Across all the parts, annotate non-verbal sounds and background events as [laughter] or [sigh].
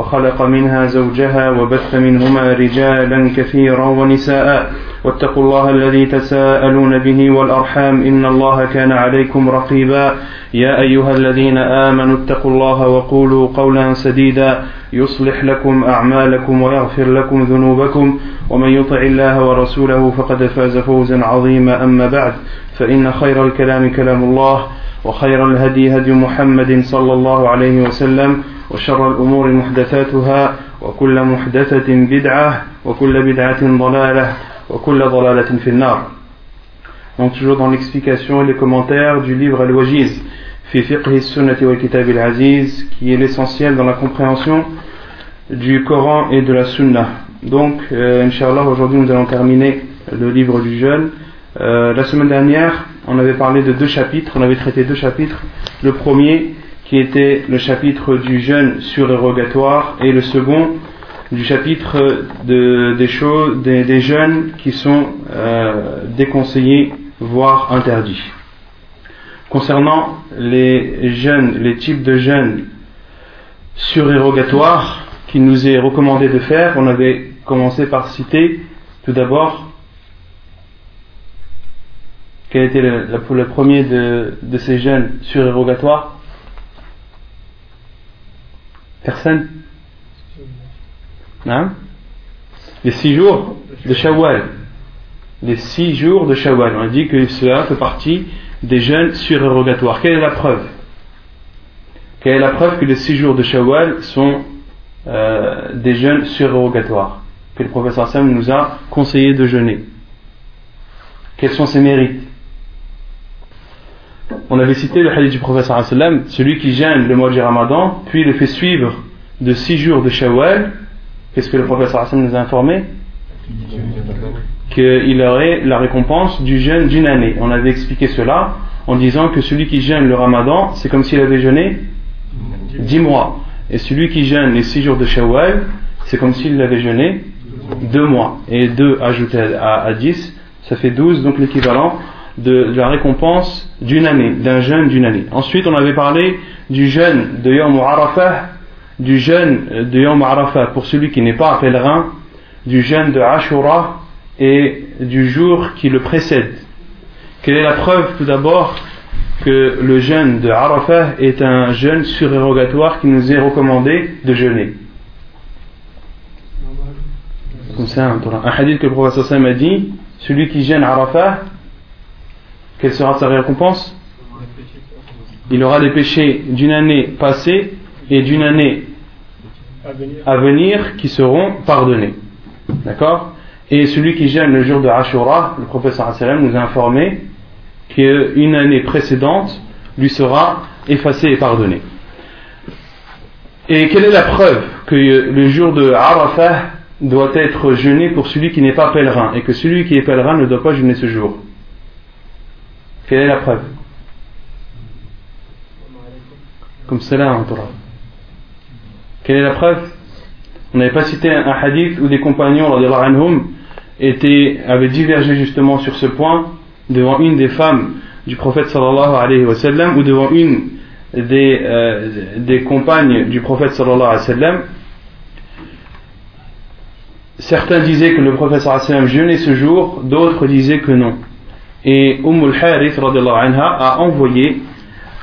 وخلق منها زوجها وبث منهما رجالا كثيرا ونساء. واتقوا الله الذي تساءلون به والأرحام إن الله كان عليكم رقيبا. يا أيها الذين آمنوا اتقوا الله وقولوا قولا سديدا. يصلح لكم أعمالكم ويغفر لكم ذنوبكم. ومن يطع الله ورسوله فقد فاز فوزا عظيما. أما بعد فإن خير الكلام كلام الله وخير الهدي هدي محمد صلى الله عليه وسلم وشر الأمور محدثاتها وكل محدثة بدعة وكل بدعة ضلالة وكل ضلالة في النار Donc toujours dans l'explication et les commentaires du livre Al-Wajiz fi fiqh sunnati wal kitab al-aziz qui est l'essentiel dans la compréhension du Coran et de la Sunna. Donc, euh, Inch'Allah, aujourd'hui nous allons terminer le livre du jeûne. Euh, la semaine dernière, on avait parlé de deux chapitres, on avait traité deux chapitres. Le premier, qui était le chapitre du jeûne surérogatoire, et le second, du chapitre de, des choses, des, jeûnes qui sont euh, déconseillés, voire interdits. Concernant les jeûnes, les types de jeûnes surérogatoires qu'il nous est recommandé de faire, on avait commencé par citer tout d'abord quel était le premier de, de, ces jeûnes surérogatoires Personne hein? Les six jours de Shawwal. Les six jours de Shawwal. On dit que cela fait partie des jeûnes surérogatoires. Quelle est la preuve? Quelle est la preuve que les six jours de Shawwal sont euh, des jeûnes surérogatoires? Que le professeur Sam nous a conseillé de jeûner Quels sont ses mérites? On avait cité le hadith du professeur sallam, celui qui gêne le mois du ramadan, puis le fait suivre de six jours de shawwal, qu'est-ce que le professeur sallam nous a informé? Qu'il aurait la récompense du jeûne d'une année. On avait expliqué cela en disant que celui qui gêne le ramadan, c'est comme s'il avait jeûné dix mois. Et celui qui gêne les six jours de shawwal, c'est comme s'il avait jeûné deux mois. Et deux ajouté à, à dix, ça fait douze, donc l'équivalent de, la récompense d'une année, d'un jeûne d'une année. Ensuite, on avait parlé du jeûne de Yom Arafah, du jeûne de Yom Arafah pour celui qui n'est pas pèlerin, du jeûne de Ashura et du jour qui le précède. Quelle est la preuve tout d'abord que le jeûne de Arafah est un jeûne surérogatoire qui nous est recommandé de jeûner? Comme ça, un hadith que le professeur Sam a dit, celui qui jeûne Arafah, quelle sera sa récompense? Il aura des péchés d'une année passée et d'une année à venir qui seront pardonnés. D'accord? Et celui qui gêne le jour de Ashura, le professeur sallam nous a informé qu'une année précédente lui sera effacée et pardonnée. Et quelle est la preuve que le jour de Arafah doit être jeûné pour celui qui n'est pas pèlerin et que celui qui est pèlerin ne doit pas jeûner ce jour? Quelle est la preuve? Comme cela, en Torah. Quelle est la preuve? On n'avait pas cité un hadith où des compagnons, anhum, étaient, avaient divergé justement sur ce point devant une des femmes du prophète sallallahu alayhi wa ou devant une des, euh, des compagnes du prophète sallallahu alayhi wa. Certains disaient que le prophète sallallahu alayhi wa jeûnait ce jour, d'autres disaient que non. Et Umm al-Harith a envoyé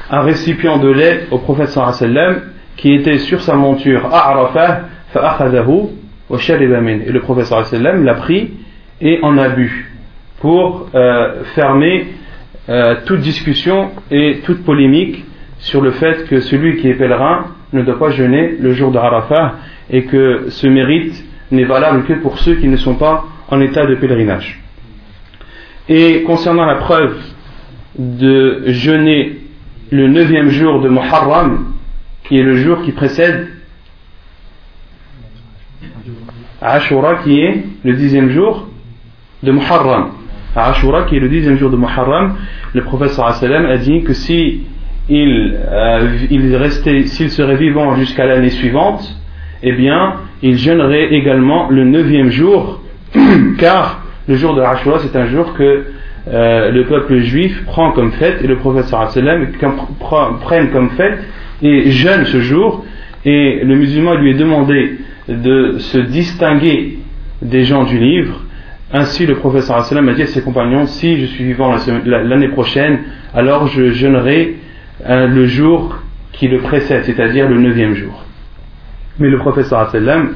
un récipient de lait au prophète sallam qui était sur sa monture à Arafah wa shariba min. Et le prophète sallam l'a pris et en a bu pour euh, fermer euh, toute discussion et toute polémique sur le fait que celui qui est pèlerin ne doit pas jeûner le jour de Arafah et que ce mérite n'est valable que pour ceux qui ne sont pas en état de pèlerinage. Et concernant la preuve de jeûner le neuvième jour de Muharram, qui est le jour qui précède Ashura qui est le dixième jour de Muharram. Ashura qui est le dixième jour de Muharram, le prophète sallam a dit que si euh, s'il serait vivant jusqu'à l'année suivante, eh bien, il jeûnerait également le neuvième jour, [clears throat] car le jour de Ashura, c'est un jour que euh, le peuple juif prend comme fête, et le prophète sallam prenne comme fête, et jeûne ce jour, et le musulman lui est demandé de se distinguer des gens du livre. Ainsi, le professeur sallam a dit à ses compagnons Si je suis vivant l'année prochaine, alors je jeûnerai euh, le jour qui le précède, c'est-à-dire le neuvième jour. Mais le professeur sallam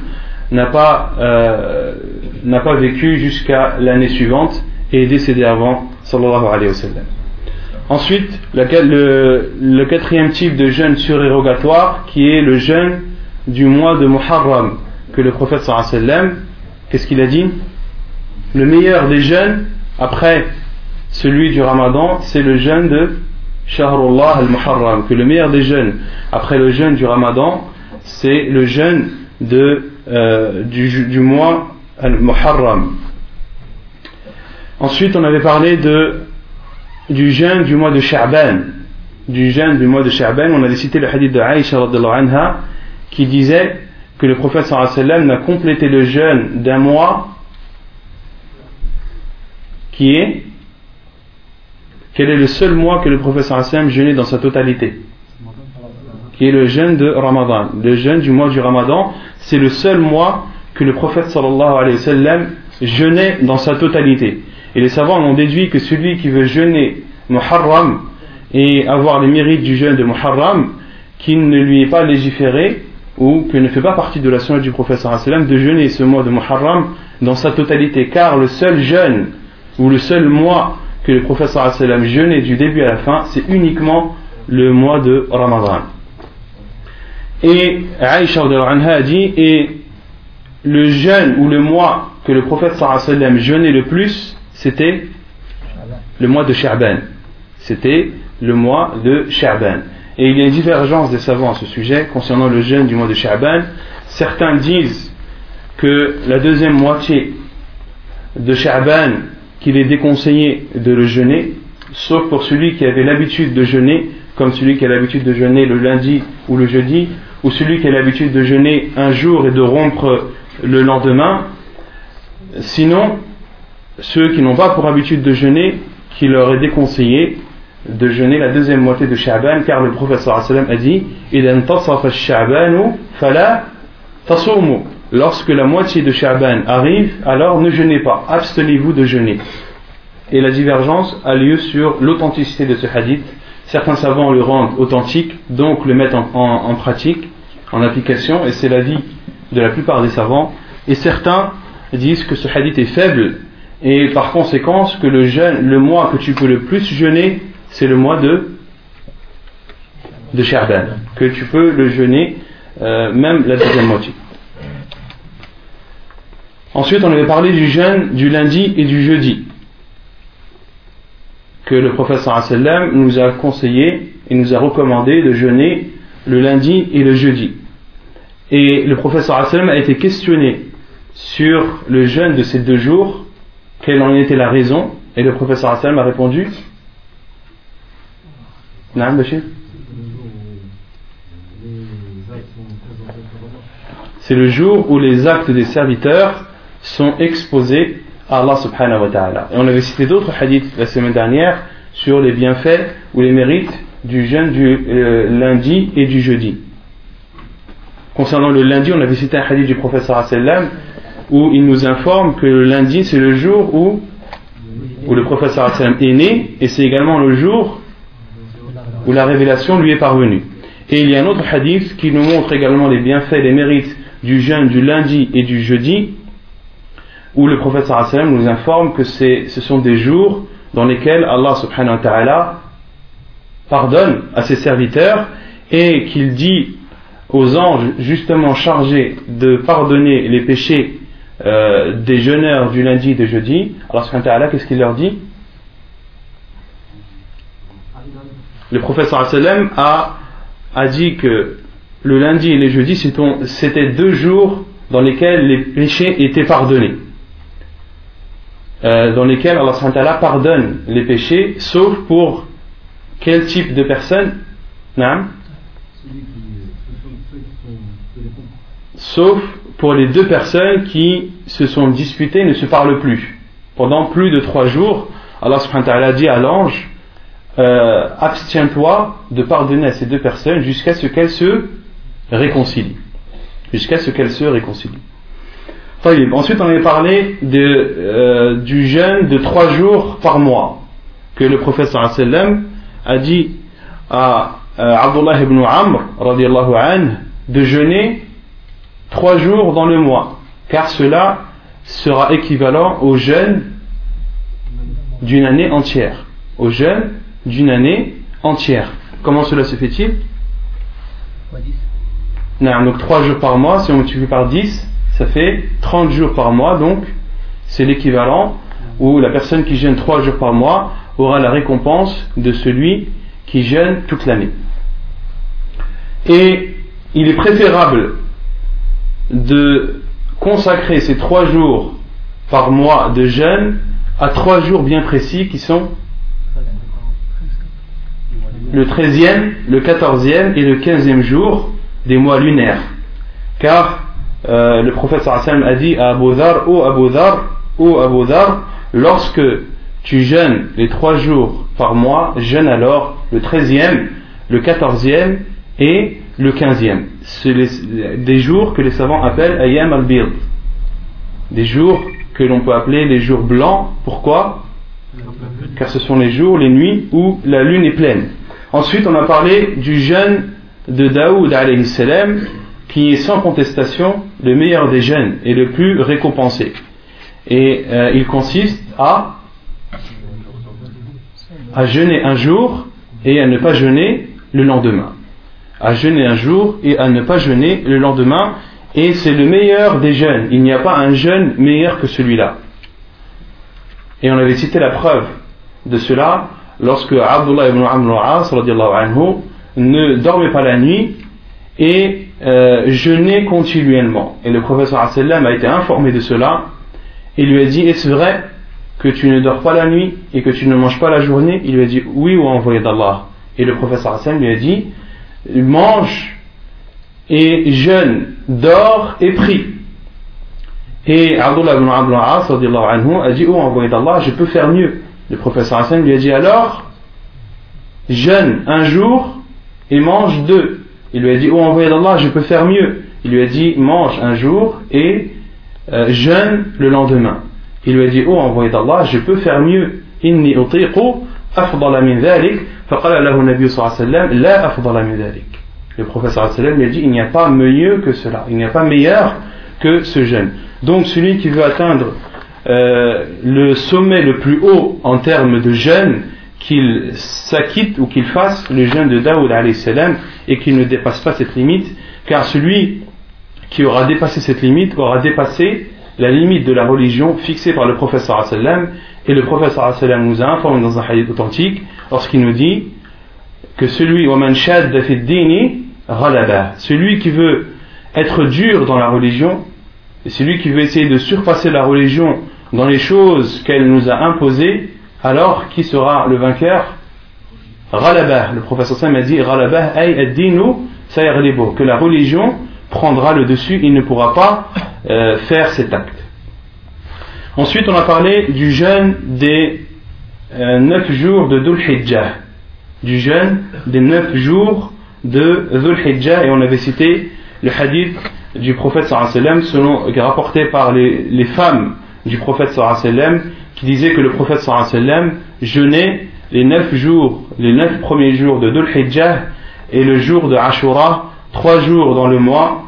n'a pas, euh, pas vécu jusqu'à l'année suivante et est décédé avant, sallallahu alayhi wa sallam. Ensuite, le, le, quatrième type de jeûne surérogatoire qui est le jeûne du mois de Muharram que le prophète sallam, qu'est-ce qu'il a dit? Le meilleur des jeûnes après celui du Ramadan, c'est le jeûne de Shahrullah al-Muharram, que le meilleur des jeûnes après le jeûne du Ramadan, c'est le jeûne de, euh, du, mois al-Muharram. Ensuite, on avait parlé du jeûne du mois de Sha'ban. Du jeûne du mois de Sha'ban, on avait cité le hadith de Aïcha anha qui disait que le prophète sallam n'a complété le jeûne d'un mois qui est quel est le seul mois que le prophète sallam jeûnait dans sa totalité qui est le jeûne de Ramadan. Le jeûne du mois du Ramadan c'est le seul mois que le prophète sallallahu alayhi wa sallam jeûnait dans sa totalité. Et les savants ont déduit que celui qui veut jeûner Muharram et avoir les mérites du jeûne de Muharram qu'il ne lui est pas légiféré ou que ne fait pas partie de la sunna du prophète sallam de jeûner ce mois de Muharram dans sa totalité. Car le seul jeûne ou le seul mois que le prophète sallam jeûnait du début à la fin c'est uniquement le mois de Ramadan et Aïcha a dit et le jeûne ou le mois que le prophète jeûnait le plus c'était le mois de Sha'ban c'était le mois de Sha'ban et il y a une divergence des savants à ce sujet concernant le jeûne du mois de Sha'ban. Certains disent que la deuxième moitié de Sha'ban, qu'il est déconseillé de le jeûner, sauf pour celui qui avait l'habitude de jeûner, comme celui qui a l'habitude de jeûner le lundi ou le jeudi, ou celui qui a l'habitude de jeûner un jour et de rompre le lendemain. Sinon, ceux qui n'ont pas pour habitude de jeûner, qui leur est déconseillé de jeûner la deuxième moitié de Sha'ban car le professeur a dit lorsque la moitié de Sha'ban arrive alors ne jeûnez pas abstenez-vous de jeûner et la divergence a lieu sur l'authenticité de ce hadith certains savants le rendent authentique donc le mettent en, pratique en application et c'est l'avis de la plupart des savants et certains disent que ce hadith est faible et par conséquent que le mois que tu peux le plus jeûner c'est le mois de, de Sherban, que tu peux le jeûner euh, même la deuxième moitié. Ensuite, on avait parlé du jeûne du lundi et du jeudi, que le professeur sallam nous a conseillé et nous a recommandé de jeûner le lundi et le jeudi. Et le professeur sallam a été questionné sur le jeûne de ces deux jours, quelle en était la raison, et le professeur sallam a répondu c'est le jour où les actes des serviteurs sont exposés Allah subhanahu wa ta'ala. Et on avait cité d'autres hadiths la semaine dernière sur les bienfaits ou les mérites du jeûne du euh, lundi et du jeudi. Concernant le lundi, on avait cité un hadith du professeur sallam où il nous informe que le lundi c'est le jour où, où le professeur sallam est né et c'est également le jour où la révélation lui est parvenue. Et il y a un autre hadith qui nous montre également les bienfaits les mérites du jeûne du lundi et du jeudi, où le prophète nous informe que ce sont des jours dans lesquels Allah subhanahu pardonne à ses serviteurs et qu'il dit aux anges justement chargés de pardonner les péchés euh, des jeûneurs du lundi et du jeudi, Allah qu'est-ce qu'il leur dit? Le professeur a, a dit que le lundi et le jeudi, c'était deux jours dans lesquels les péchés étaient pardonnés. Euh, dans lesquels Allah pardonne les péchés, sauf pour quel type de personnes Sauf pour les deux personnes qui se sont disputées et ne se parlent plus. Pendant plus de trois jours, Allah a dit à l'ange euh, Abstiens-toi de pardonner à ces deux personnes jusqu'à ce qu'elles se réconcilient. Jusqu'à ce qu'elles se réconcilient. Ensuite, on avait parlé de, euh, du jeûne de trois jours par mois que le prophète sallam a dit à euh, Abdullah ibn Amr anhu, de jeûner trois jours dans le mois, car cela sera équivalent au jeûne d'une année entière. Au jeûne d'une année entière. Comment cela se fait-il? Donc trois jours par mois, si on multiplie par 10, ça fait 30 jours par mois, donc c'est l'équivalent où la personne qui jeûne 3 jours par mois aura la récompense de celui qui jeûne toute l'année. Et il est préférable de consacrer ces 3 jours par mois de jeûne à 3 jours bien précis qui sont le 13e, le 14e et le 15e jour des mois lunaires. Car euh, le prophète sallam a dit à Abu Dhar, ô Abu Dhar, ô Abu Dhar, lorsque tu jeûnes les trois jours par mois, jeûne alors le 13e, le 14e et le 15e. C'est des jours que les savants appellent Ayam al-Bir. Des jours que l'on peut appeler les jours blancs. Pourquoi? Car ce sont les jours, les nuits où la lune est pleine. Ensuite, on a parlé du jeûne de Daoud alayhi salam qui est sans contestation le meilleur des jeûnes et le plus récompensé. Et euh, il consiste à, à jeûner un jour et à ne pas jeûner le lendemain. À jeûner un jour et à ne pas jeûner le lendemain. Et c'est le meilleur des jeûnes. Il n'y a pas un jeûne meilleur que celui-là. Et on avait cité la preuve de cela lorsque Abdullah ibn Amr al-As ne dormait pas la nuit et euh, jeûner continuellement. Et le professeur a été informé de cela et lui a dit Est-ce vrai que tu ne dors pas la nuit et que tu ne manges pas la journée? Il lui a dit Oui, ou envoyé d'Allah. Et le professeur lui a dit Mange et jeûne, dors et prie. Et Abdullah ibn Abdul a dit Oh envoyé d'Allah, je peux faire mieux. Le professeur sallam lui a dit Alors, jeûne un jour et mange deux. Il lui a dit, oh envoyé d'Allah, je peux faire mieux. Il lui a dit, mange un jour et euh, jeûne le lendemain. Il lui a dit, oh envoyé d'Allah, je peux faire mieux. Le professeur sallam lui a dit, il n'y a pas mieux que cela. Il n'y a pas meilleur que ce jeûne. Donc celui qui veut atteindre euh, le sommet le plus haut en termes de jeûne, qu'il s'acquitte ou qu'il fasse le jeûne de Daoud salam et qu'il ne dépasse pas cette limite, car celui qui aura dépassé cette limite aura dépassé la limite de la religion fixée par le professeur sallam et le professeur sallam nous a informé dans un hadith authentique lorsqu'il nous dit que celui celui qui veut être dur dans la religion et celui qui veut essayer de surpasser la religion dans les choses qu'elle nous a imposées alors qui sera le vainqueur? Ghalabah. Le professeur Sam a dit Ghalabah ay que la religion prendra le dessus, il ne pourra pas euh, faire cet acte. Ensuite, on a parlé du jeûne des euh, neuf jours de Dhul Hijjah. Du jeûne des neuf jours de Dhul Hijjah, et on avait cité le hadith du prophète sallam, selon, rapporté par les, femmes du prophète sallam, qui disait que le prophète sallam jeûnait les neuf jours, les neuf premiers jours de Dhul Hijjah et le jour de Ashura, trois jours dans le mois,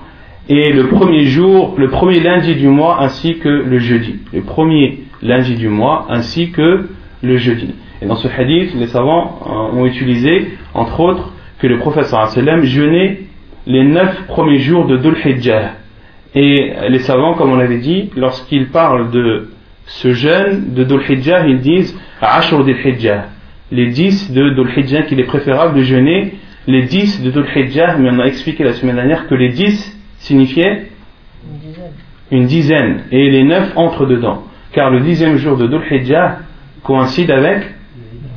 et le premier jour, le premier lundi du mois ainsi que le jeudi. Le premier lundi du mois ainsi que le jeudi. Et dans ce hadith, les savants euh, ont utilisé, entre autres, que le prophète sallam jeûnait les neuf premiers jours de Dhul Hijjah. Et les savants, comme on l'avait dit, lorsqu'ils parlent de ce jeûne de Dhul Hijjah, ils disent Ashur Dhul Hijjah. Les 10 de Dhul Hijjah qu'il est préférable de jeûner les 10 de Dhul Hijjah, mais on a expliqué la semaine dernière que les 10 signifiaient Une dizaine. Et les neuf entrent dedans. Car le dixième jour de Dhul Hijjah coïncide avec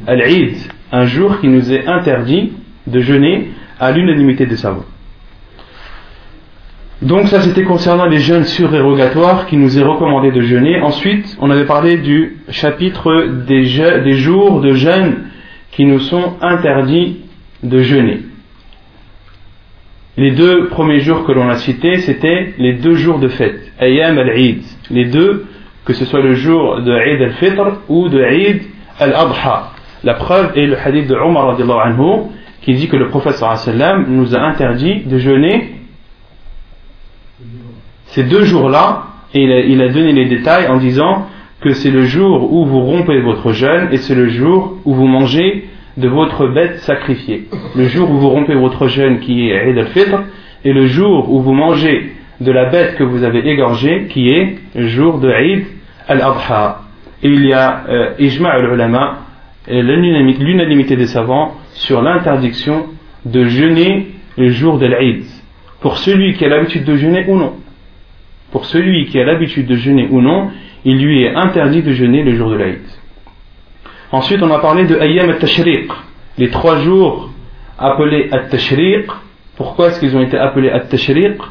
Al-Eid, un jour qui nous est interdit de jeûner à l'unanimité des savants. Donc ça c'était concernant les jeûnes surérogatoires qui nous est recommandé de jeûner. Ensuite, on avait parlé du chapitre des, jours de jeûne qui nous sont interdits de jeûner. Les deux premiers jours que l'on a cités, c'était les deux jours de fête, Ayam al-Eid. Les deux, que ce soit le jour de Eid al-Fitr ou de Eid al-Adha. La preuve est le hadith de Omar anhu, qui dit que le prophète sallam nous a interdit de jeûner ces deux jours-là, il a, donné les détails en disant que c'est le jour où vous rompez votre jeûne et c'est le jour où vous mangez de votre bête sacrifiée. Le jour où vous rompez votre jeûne qui est Eid al-Fitr et le jour où vous mangez de la bête que vous avez égorgée qui est le jour de Eid al-Adha. Et il y a euh, Ijma' al-Ulama, l'unanimité des savants sur l'interdiction de jeûner le jour de l'Eid. Pour celui qui a l'habitude de jeûner ou non. Pour celui qui a l'habitude de jeûner ou non, il lui est interdit de jeûner le jour de l'Aïd. Ensuite, on a parlé de Ayyam al-Tashriq, les trois jours appelés al-Tashriq. Pourquoi est-ce qu'ils ont été appelés al-Tashriq?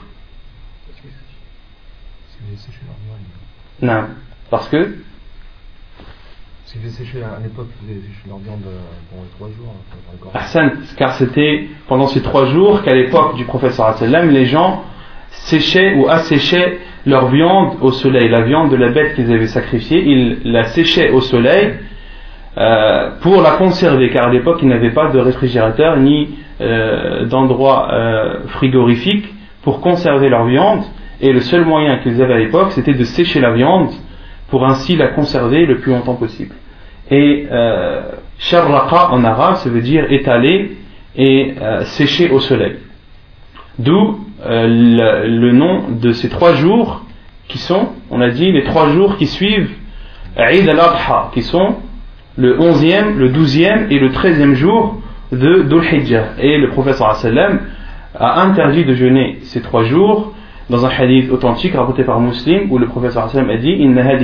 Non, parce que à l'époque, leur viande pendant les trois jours. car c'était pendant ces trois jours qu'à l'époque du professeur sallam, les gens séchaient ou asséchaient leur viande au soleil, la viande de la bête qu'ils avaient sacrifiée, ils la séchaient au soleil euh, pour la conserver, car à l'époque ils n'avaient pas de réfrigérateur ni euh, d'endroit euh, frigorifique pour conserver leur viande, et le seul moyen qu'ils avaient à l'époque c'était de sécher la viande pour ainsi la conserver le plus longtemps possible. Et sharraqa en arabe, ça veut dire étaler et sécher au soleil. D'où le, le, nom de ces trois jours qui sont, on a dit, les trois jours qui suivent Eid al-Adha, qui sont le 11e, le 12e et le 13e jour de Dhul Hijjah. Et le sallam a interdit de jeûner ces trois jours dans un hadith authentique rapporté par Muslim où le sallam a dit Inna wa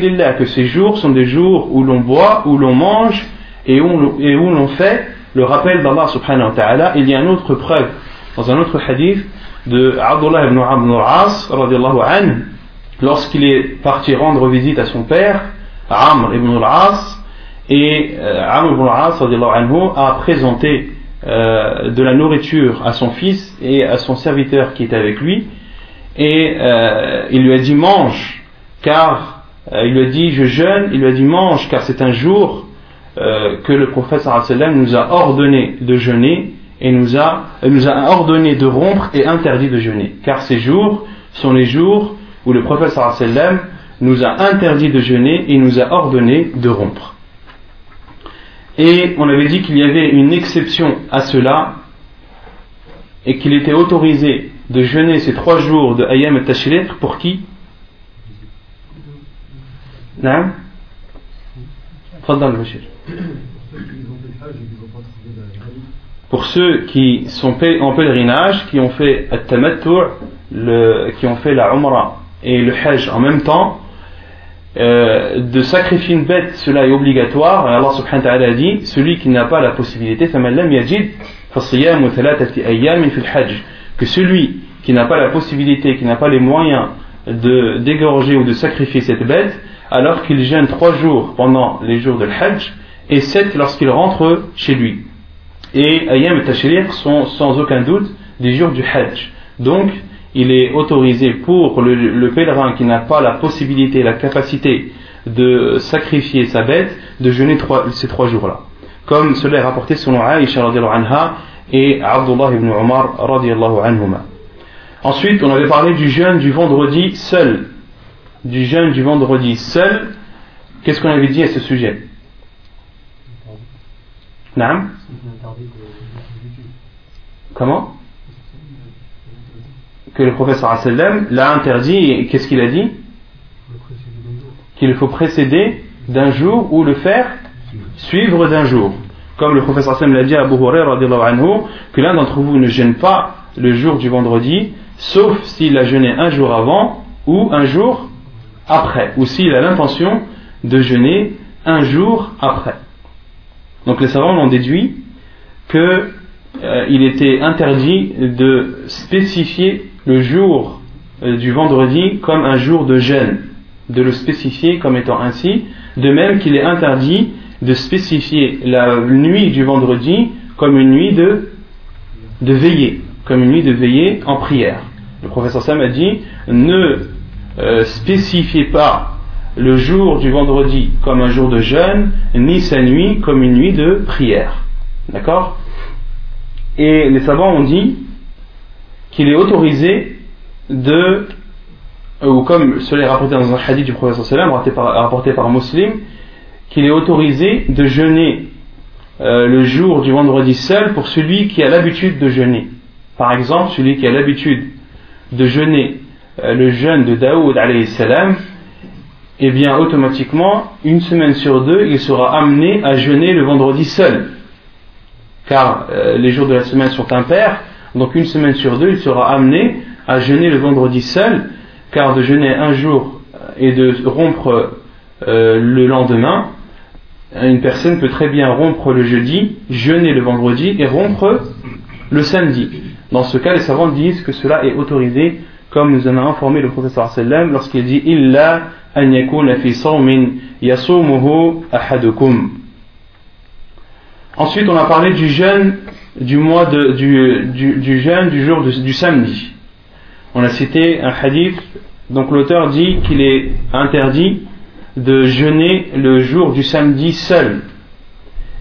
lillah que ces jours sont des jours où l'on boit, où l'on mange et où l'on fait le rappel d'Allah subhanahu wa ta'ala. Il y a une autre preuve dans un autre hadith de Abdullah ibn Ibn al-As anhu lorsqu'il est parti rendre visite à son père, Amr ibn al-As, et euh, Amr ibn al-As a présenté euh, de la nourriture à son fils et à son serviteur qui était avec lui, et euh, il lui a dit mange, car il lui a dit je jeûne, il lui a dit mange, car c'est un jour que le prophète sallam nous a ordonné de jeûner et nous a, nous a ordonné de rompre et interdit de jeûner, car ces jours sont les jours où le prophète nous a interdit de jeûner et nous a ordonné de rompre. Et on avait dit qu'il y avait une exception à cela et qu'il était autorisé de jeûner ces trois jours de Ayam et Tashriq pour qui? Non Pour ceux qui sont en pèlerinage, qui ont fait le qui ont fait la Umrah et le Hajj en même temps, euh, de sacrifier une bête, cela est obligatoire. Et Allah subhanahu wa ta'ala a dit celui qui n'a pas la possibilité, que celui qui n'a pas la possibilité, qui n'a pas les moyens de d'égorger ou de sacrifier cette bête, alors qu'il gêne trois jours pendant les jours de Hajj et sept lorsqu'il rentre chez lui. Et Ayam et Tashriq sont sans aucun doute des jours du Hajj. Donc, il est autorisé pour le, pèlerin qui n'a pas la possibilité, la capacité de sacrifier sa bête, de jeûner ces trois jours-là. Comme cela est rapporté selon Aïcha anha et Abdullah ibn Umar anhuma. Ensuite, on avait parlé du jeûne du vendredi seul. Du jeûne du vendredi seul. Qu'est-ce qu'on avait dit à ce sujet Comment que le professeur l'a interdit qu'est-ce qu'il a dit Qu'il faut précéder d'un jour ou le faire suivre d'un jour. Comme le professeur l'a dit à Abu Hurairah que l'un d'entre vous ne gêne pas le jour du vendredi, sauf s'il a jeûné un jour avant ou un jour après, ou s'il a l'intention de jeûner un jour après. Donc les savants ont déduit qu'il euh, était interdit de spécifier le jour euh, du vendredi comme un jour de jeûne, de le spécifier comme étant ainsi, de même qu'il est interdit de spécifier la nuit du vendredi comme une nuit de, de veillée, comme une nuit de veillée en prière. Le professeur Sam a dit ne euh, pas le jour du vendredi comme un jour de jeûne, ni sa nuit comme une nuit de prière. D'accord? Et les savants ont dit qu'il est autorisé de, ou comme cela est rapporté dans un hadith du Salam, rapporté par, rapporté par un muslim, qu'il est autorisé de jeûner euh, le jour du vendredi seul pour celui qui a l'habitude de jeûner. Par exemple, celui qui a l'habitude de jeûner euh, le jeûne de Daoud salam, eh bien automatiquement, une semaine sur deux, il sera amené à jeûner le vendredi seul. Car euh, les jours de la semaine sont impairs, donc une semaine sur deux, il sera amené à jeûner le vendredi seul, car de jeûner un jour et de rompre le lendemain, une personne peut très bien rompre le jeudi, jeûner le vendredi et rompre le samedi. Dans ce cas, les savants disent que cela est autorisé, comme nous en a informé le professeur sallam lorsqu'il dit Illa an yakuna fi sawmin yasumuhu ahadukum. Ensuite, on a parlé du jeûne du mois du jeûne du jour du samedi. On a cité un hadith, donc l'auteur dit qu'il est interdit de jeûner le jour du samedi seul.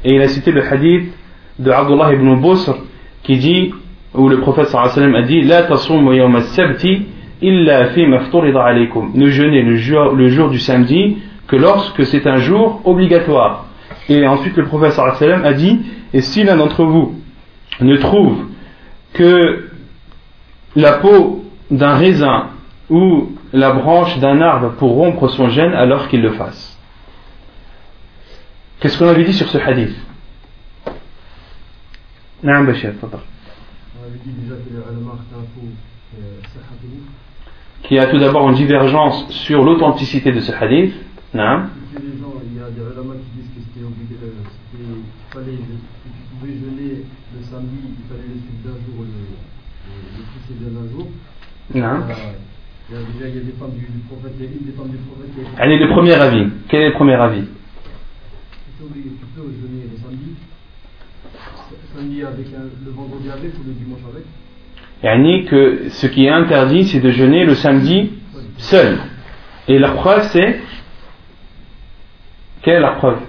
Et il a cité le hadith de Abdullah ibn Busr qui dit, où le prophète sallam a dit, La yawm sabti illa fi alaykum. Ne jeûnez le jour, le jour du samedi que lorsque c'est un jour obligatoire. Et ensuite le prophète sallam a dit, et si l'un d'entre vous ne trouve que la peau d'un raisin ou la branche d'un arbre pour rompre son gène alors qu'il le fasse. Qu'est-ce qu'on avait dit sur ce hadith? Dit déjà qu'il y a tout d'abord une divergence sur l'authenticité de ce hadith. Il y a des ulama qui disent que c'était obligatoire, qu'il fallait, que tu pouvais jeûner le samedi, il fallait le suivre d'un jour, le, précédent d'un jour. Non. Il y a déjà des femmes du, prophète, il y a une des femmes du prophète. Est le premier avis. Quel est le premier avis? Tu peux, jeûner samedi avec un, le vendredi avec ou le dimanche avec Yani que ce qui est interdit, c'est de jeûner le samedi seul. Et la preuve, c'est. Quelle est la preuve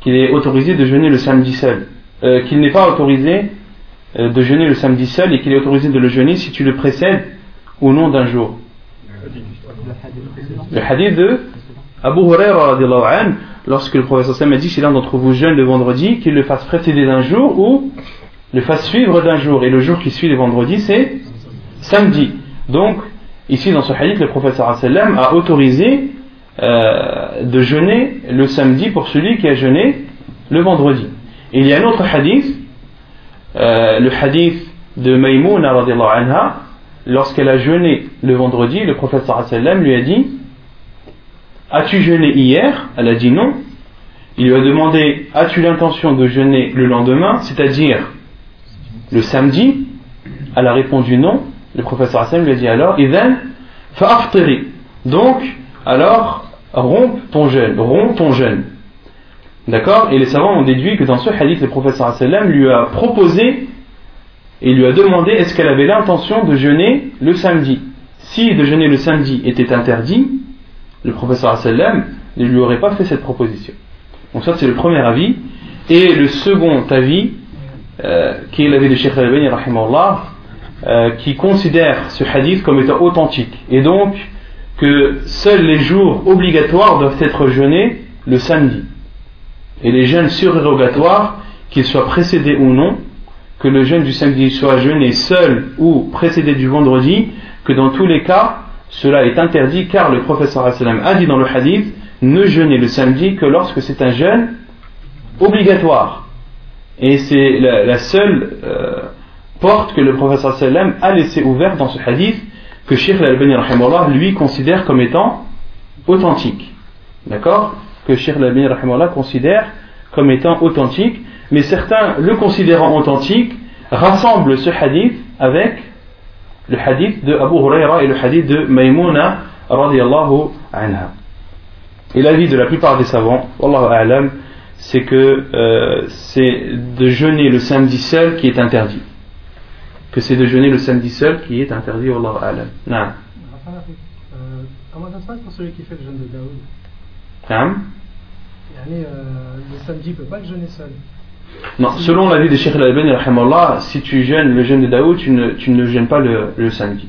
Qu'il est autorisé de jeûner le samedi seul? Euh, qu'il n'est pas autorisé euh, de jeûner le samedi seul et qu'il est autorisé de le jeûner si tu le précèdes au nom d'un jour. Le hadith de Abu Huraira lorsque le professeur Sam a dit si l'un d'entre vous jeûne le vendredi, qu'il le fasse précéder d'un jour ou le fasse suivre d'un jour. Et le jour qui suit le vendredi, c'est samedi. Donc, ici dans ce hadith, le professeur a autorisé euh, de jeûner le samedi pour celui qui a jeûné le vendredi. Il y a un autre hadith, euh, le hadith de Maïmouna anha, lorsqu'elle a jeûné le vendredi, le prophète sallam lui a dit As-tu jeûné hier? Elle a dit non. Il lui a demandé As-tu l'intention de jeûner le lendemain, c'est-à-dire le samedi? Elle a répondu non. Le prophète sallam lui a dit alors Idhan fa'aftiri. Donc, alors, romps ton jeûne, romps ton jeûne. D'accord? Et les savants ont déduit que dans ce hadith, le prophète sallam lui a proposé et lui a demandé est-ce qu'elle avait l'intention de jeûner le samedi. Si de jeûner le samedi était interdit, le professeur sallam ne lui aurait pas fait cette proposition. Donc ça c'est le premier avis. Et le second avis, euh, qui est l'avis de Sheikh Al-Bani, euh, qui considère ce hadith comme étant authentique. Et donc que seuls les jours obligatoires doivent être jeûnés le samedi. Et les jeûnes surérogatoires, qu'ils soient précédés ou non, que le jeûne du samedi soit jeûné seul ou précédé du vendredi, que dans tous les cas, cela est interdit car le professeur a dit dans le hadith ne jeûnez le samedi que lorsque c'est un jeûne obligatoire. Et c'est la, seule euh, porte que le professeur a laissé ouvert dans ce hadith que Sheikh al-Albani lui considère comme étant authentique. D'accord? Que Sheikh al-Albani considère comme étant authentique, mais certains le considérant authentique rassemblent ce hadith avec le hadith de Abu Huraira et le hadith de Maymuna radiallahu anha. Et l'avis de la plupart des savants, a'lam, c'est que euh, c'est de jeûner le samedi seul qui est interdit. Que c'est de jeûner le samedi seul qui est interdit, Wallahu a'lam. Non. comment ça se passe pour celui qui fait le jeûne de Daoud? Euh, Le samedi ne peut pas le jeûner seul. Non, selon l'avis de Sheikh al-Albani, si tu jeûnes le jeûne de Daoud, tu ne, tu ne jeûnes pas le, le samedi.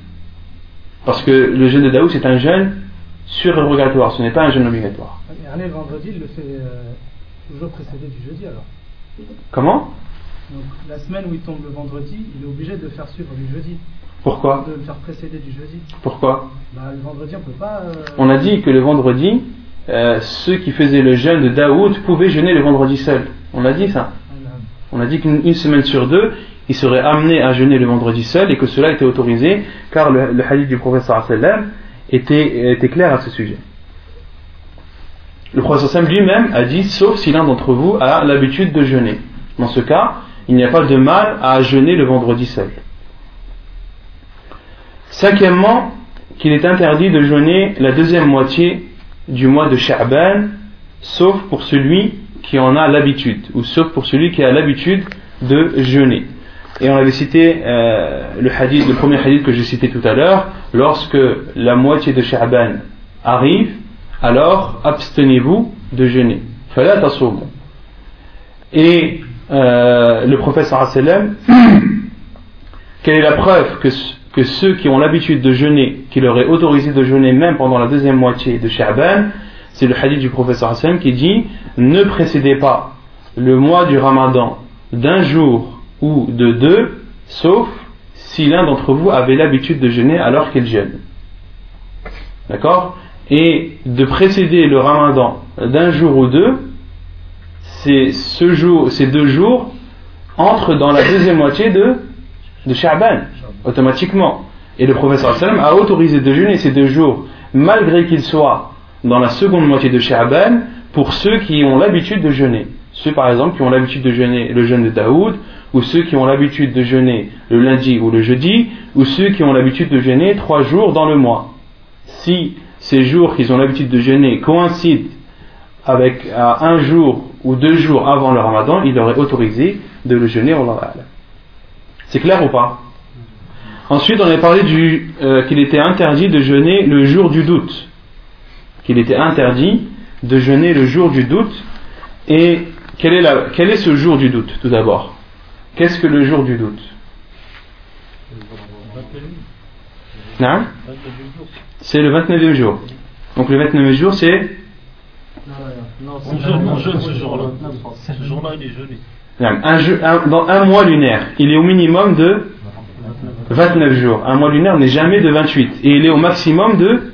Parce que le jeûne de Daoud, c'est un jeûne surérogatoire, ce n'est pas un jeûne obligatoire. le vendredi, il le fait euh, toujours précédé du jeudi alors. Comment? Donc, La semaine où il tombe le vendredi, il est obligé de faire suivre du jeudi. Pourquoi? De le faire précéder du jeudi. Pourquoi? Bah, Le vendredi, on peut pas. Euh, on a dit que le vendredi, euh, ceux qui faisaient le jeûne de Daoud pouvaient jeûner le vendredi seul. On a dit ça On a dit qu'une semaine sur deux, ils seraient amenés à jeûner le vendredi seul et que cela était autorisé car le, hadith du professeur sallam était, clair à ce sujet. Le prophète lui-même a dit sauf si l'un d'entre vous a l'habitude de jeûner. Dans ce cas, il n'y a pas de mal à jeûner le vendredi seul. Cinquièmement, qu'il est interdit de jeûner la deuxième moitié du mois de Sha'ban, sauf pour celui qui en a l'habitude, ou sauf pour celui qui a l'habitude de jeûner. Et on avait cité euh, le premier hadith que j'ai cité tout à l'heure, lorsque la moitié de Sha'ban arrive, alors abstenez-vous de jeûner. Et euh, le prophète sallam, [clears throat] quelle est la preuve que, que ceux qui ont l'habitude de jeûner, qui leur est autorisé de jeûner même pendant la deuxième moitié de Sha'ban, c'est le hadith du prophète sallam qui dit ne précédez pas le mois du ramadan d'un jour ou de deux, sauf si l'un d'entre vous avait l'habitude de jeûner alors qu'il jeûne. D'accord? Et de précéder le ramadan d'un jour ou deux, ces deux jours entrent dans la deuxième moitié de, de Sha'ban, automatiquement. Et le professeur a autorisé de jeûner ces deux jours, malgré qu'ils soient dans la seconde moitié de Sha'ban, pour ceux qui ont l'habitude de jeûner. Ceux par exemple qui ont l'habitude de jeûner le jeûne de Daoud, ou ceux qui ont l'habitude de jeûner le lundi ou le jeudi, ou ceux qui ont l'habitude de jeûner trois jours dans le mois. Si ces jours qu'ils ont l'habitude de jeûner coïncident avec un jour ou deux jours avant le ramadan, il leur est autorisé de le jeûner au C'est clair ou pas? Ensuite, on a parlé euh, qu'il était interdit de jeûner le jour du doute. Qu'il était interdit de jeûner le jour du doute. Et quel est, la, quel est ce jour du doute, tout d'abord? Qu'est-ce que le jour du doute? Non C'est le 29e jour. Donc le 29e jour, c'est Non, on jeûne ce jour-là. Ce jour-là, il est jeûné. Un, dans un mois lunaire, il est au minimum de 29 jours. Un mois lunaire n'est jamais de 28. Et il est au maximum de,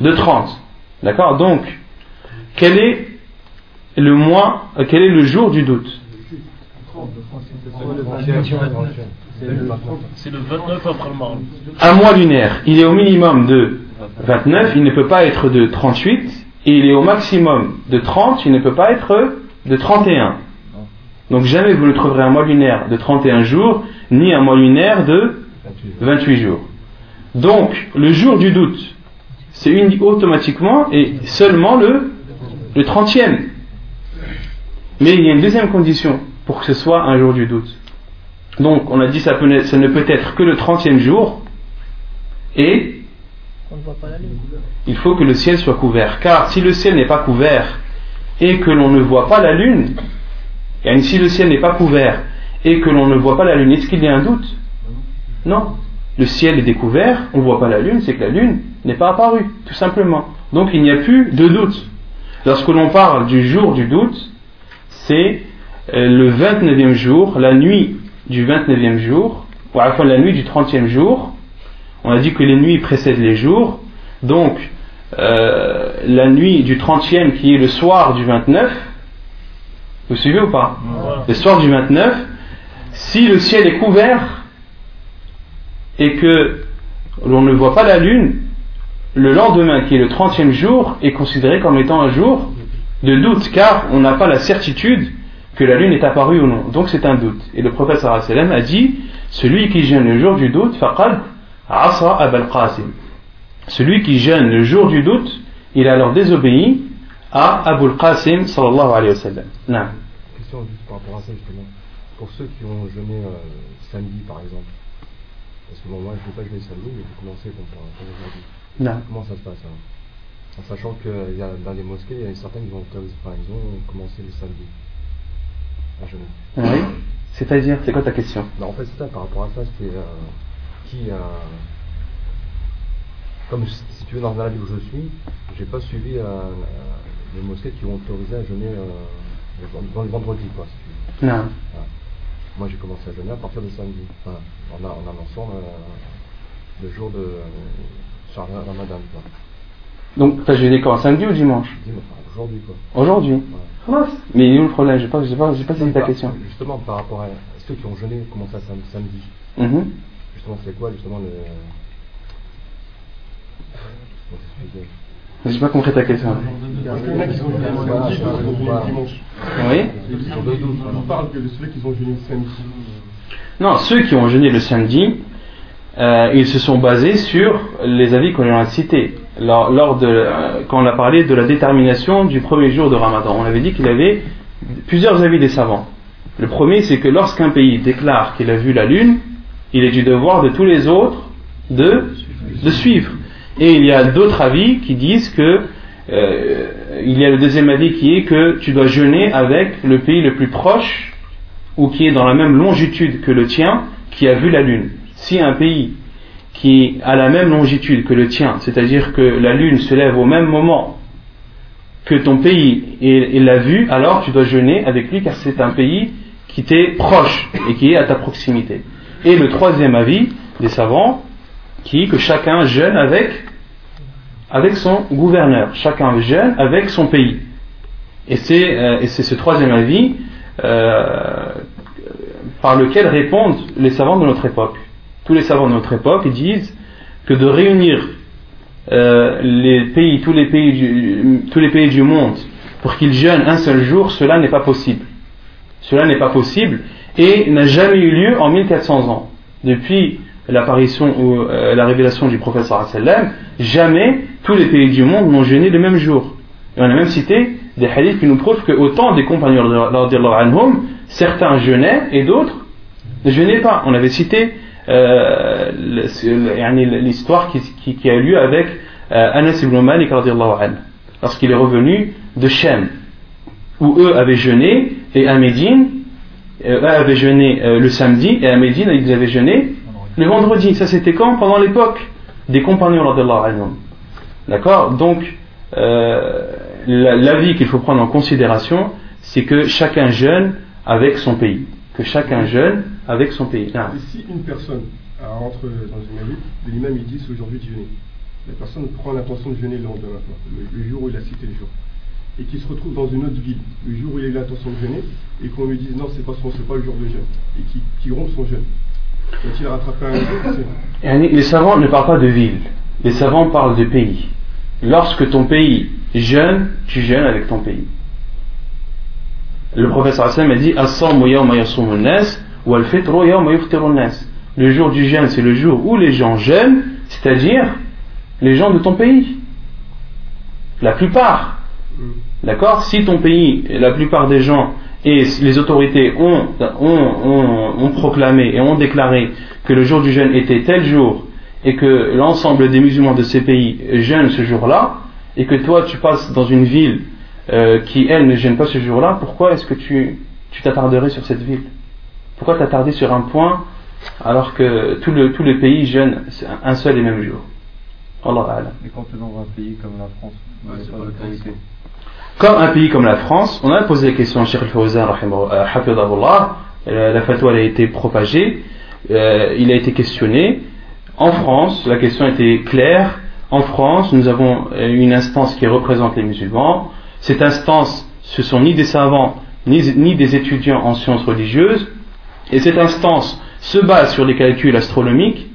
de 30. D'accord Donc, quel est le mois, quel est le jour du doute c'est le 29 après le Un mois lunaire, il est au minimum de 29, il ne peut pas être de 38, et il est au maximum de 30, il ne peut pas être de 31. Donc jamais vous ne trouverez un mois lunaire de 31 jours, ni un mois lunaire de 28 jours. Donc, le jour du doute, c'est une automatiquement et seulement le, le 30e. Mais il y a une deuxième condition pour que ce soit un jour du doute. Donc, on a dit ça, peut, ça ne peut être que le 30e jour et il faut que le ciel soit couvert. Car si le ciel n'est pas couvert et que l'on ne voit pas la lune, et si le ciel n'est pas couvert et que l'on ne voit pas la lune, est-ce qu'il y a un doute? Non. Le ciel est découvert, on ne voit pas la lune, c'est que la lune n'est pas apparue, tout simplement. Donc il n'y a plus de doute. Lorsque l'on parle du jour du doute, c'est euh, le 29e jour, la nuit du 29e jour, ou à la fois la nuit du 30e jour. On a dit que les nuits précèdent les jours. Donc, euh, la nuit du 30e qui est le soir du 29, vous suivez ou pas? Le soir du 29, si le ciel est couvert, et que l'on ne voit pas la lune, le lendemain, qui est le 30e jour, est considéré comme étant un jour de doute, car on n'a pas la certitude que la lune est apparue ou non. Donc c'est un doute. Et le prophète sallam a dit Celui qui jeûne le jour du doute, asa abal qasim. Celui qui jeûne le jour du doute, il a alors désobéi à Abul Qasim sallallahu alayhi wa sallam. Non. Question juste par rapport à ça justement. Pour ceux qui ont jeûné euh, samedi par exemple, parce que bon, moi je ne vais pas jeûner samedi, mais je vais commencer comme, comme aujourd'hui. Non. Comment ça se passe hein? En sachant que y a, dans les mosquées, il y a certaines qui vont, enfin, ils ont commencé le samedi à jeûner. Oui? C'est-à-dire, c'est quoi ta question? Non, en fait, c'est ça, par rapport à ça, c'est euh, qui. Euh, comme si tu veux, dans la vie où je suis, j'ai pas suivi euh, les mosquées qui ont autorisé à jeûner dans le vendredi, quoi, si tu veux. Non. Voilà. Moi, j'ai commencé à jeûner à partir de samedi, enfin, en, a- en annonçant le jour de Ramadan. Donc, t'as jeûné quand Samedi ou dimanche enfin, aujourd'hui, quoi. Aujourd'hui. Mais il est où le problème? J'ai pas, j'ai pas, j'ai pas saisi ta question. Justement, par rapport à ceux qui ont jeûné, commencé à sam- samedi, Mhm. justement, c'est quoi, justement, le. Comment J'ai pas compris ta question. Parce qu'il y en a qui ont jeûné le samedi, d'autres qui ont jeûné le dimanche. Oui On parle que de ceux qui ont jeûné le samedi. Non, ceux qui ont jeûné le samedi, euh, ils se sont basés sur les avis qu'on a cités. Lors, euh, quand on a parlé de la détermination du premier jour de Ramadan, on avait dit qu'il y avait plusieurs avis des savants. Le premier, c'est que lorsqu'un pays déclare qu'il a vu la lune, il est du devoir de tous les autres de, de suivre. Et il y a d'autres avis qui disent que euh, il y a le deuxième avis qui est que tu dois jeûner avec le pays le plus proche ou qui est dans la même longitude que le tien, qui a vu la Lune. Si un pays qui a la même longitude que le tien, c'est-à-dire que la Lune se lève au même moment que ton pays et, l'a vu, alors tu dois jeûner avec lui car c'est un pays qui t'est proche et qui est à ta proximité. Et le troisième avis des savants, qui est que chacun jeûne avec, son gouverneur, chacun jeûne avec son pays. Et c'est euh, ce troisième avis euh, par lequel répondent les savants de notre époque. Tous les savants de notre époque disent que de réunir euh, les pays, tous les pays du, tous les pays du monde pour qu'ils jeûnent un seul jour, cela n'est pas possible. Cela n'est pas possible et n'a jamais eu lieu en 1400 ans. Depuis l'apparition ou euh, la révélation du prophète sallam, jamais tous les pays du monde n'ont jeûné le même jour. Et on a même cité des hadiths qui nous prouvent qu'au temps des compagnons certains jeûnaient et d'autres ne jeûnaient pas. On avait cité euh, l'histoire qui, qui- qui a eu lieu avec euh, Anas ibn Malik lorsqu'il est revenu de Shem, où eux avaient jeûné et à Médine, euh, eux avaient jeûné euh, le samedi et à Médine ils avaient jeûné le vendredi. Ça c'était quand? Pendant l'époque des compagnons. D'accord? Donc, la- l'avis qu'il faut prendre en considération, c'est que chacun jeûne avec son pays. Que chacun jeûne avec son pays. Et si une personne rentre dans une avis, l'imam il dit c'est aujourd'hui de jeûner. La personne prend l'intention de jeûner le lendemain, le, le jour où il a cité le jour. Et qui se retrouve dans une autre ville, le jour où il a eu l'intention de jeûner, et qu'on lui dise non, c'est pas, pas le jour de jeûne, et qui, qui rompt son jeûne. Faut-il rattraper un jour Les savants ne parlent pas de ville, les savants parlent de pays. Lorsque ton pays jeûne, tu jeûnes avec ton pays. Le professeur Hassan a dit As-sawmu yawma Le jour du jeûne, c'est le jour où les gens jeûnent, c'est-à-dire les gens de ton pays. La plupart. D'accord? Si ton pays, la plupart des gens et les autorités ont, proclamé et ont déclaré que le jour du jeûne était tel jour et que l'ensemble des musulmans de ces pays jeûnent ce jour-là, et que toi tu passes dans une ville euh, qui elle ne jeûne pas ce jour-là, pourquoi est-ce que tu tu t'attarderais sur cette ville? Pourquoi t'attarder sur un point alors que tout le, tous les pays jeûnent un seul et même jour? Allah. Et quand tu es dans un pays comme la France, pas. Comme un pays comme la France, on a posé la question à Sheikh Al-Fawzan, euh, euh, la fatwa elle a été propagée, euh, il a été questionné. En France, la question était claire. En France, nous avons une instance qui représente les musulmans. Cette instance, ce sont ni des savants, ni, ni des étudiants en sciences religieuses. Et cette instance se base sur les calculs astronomiques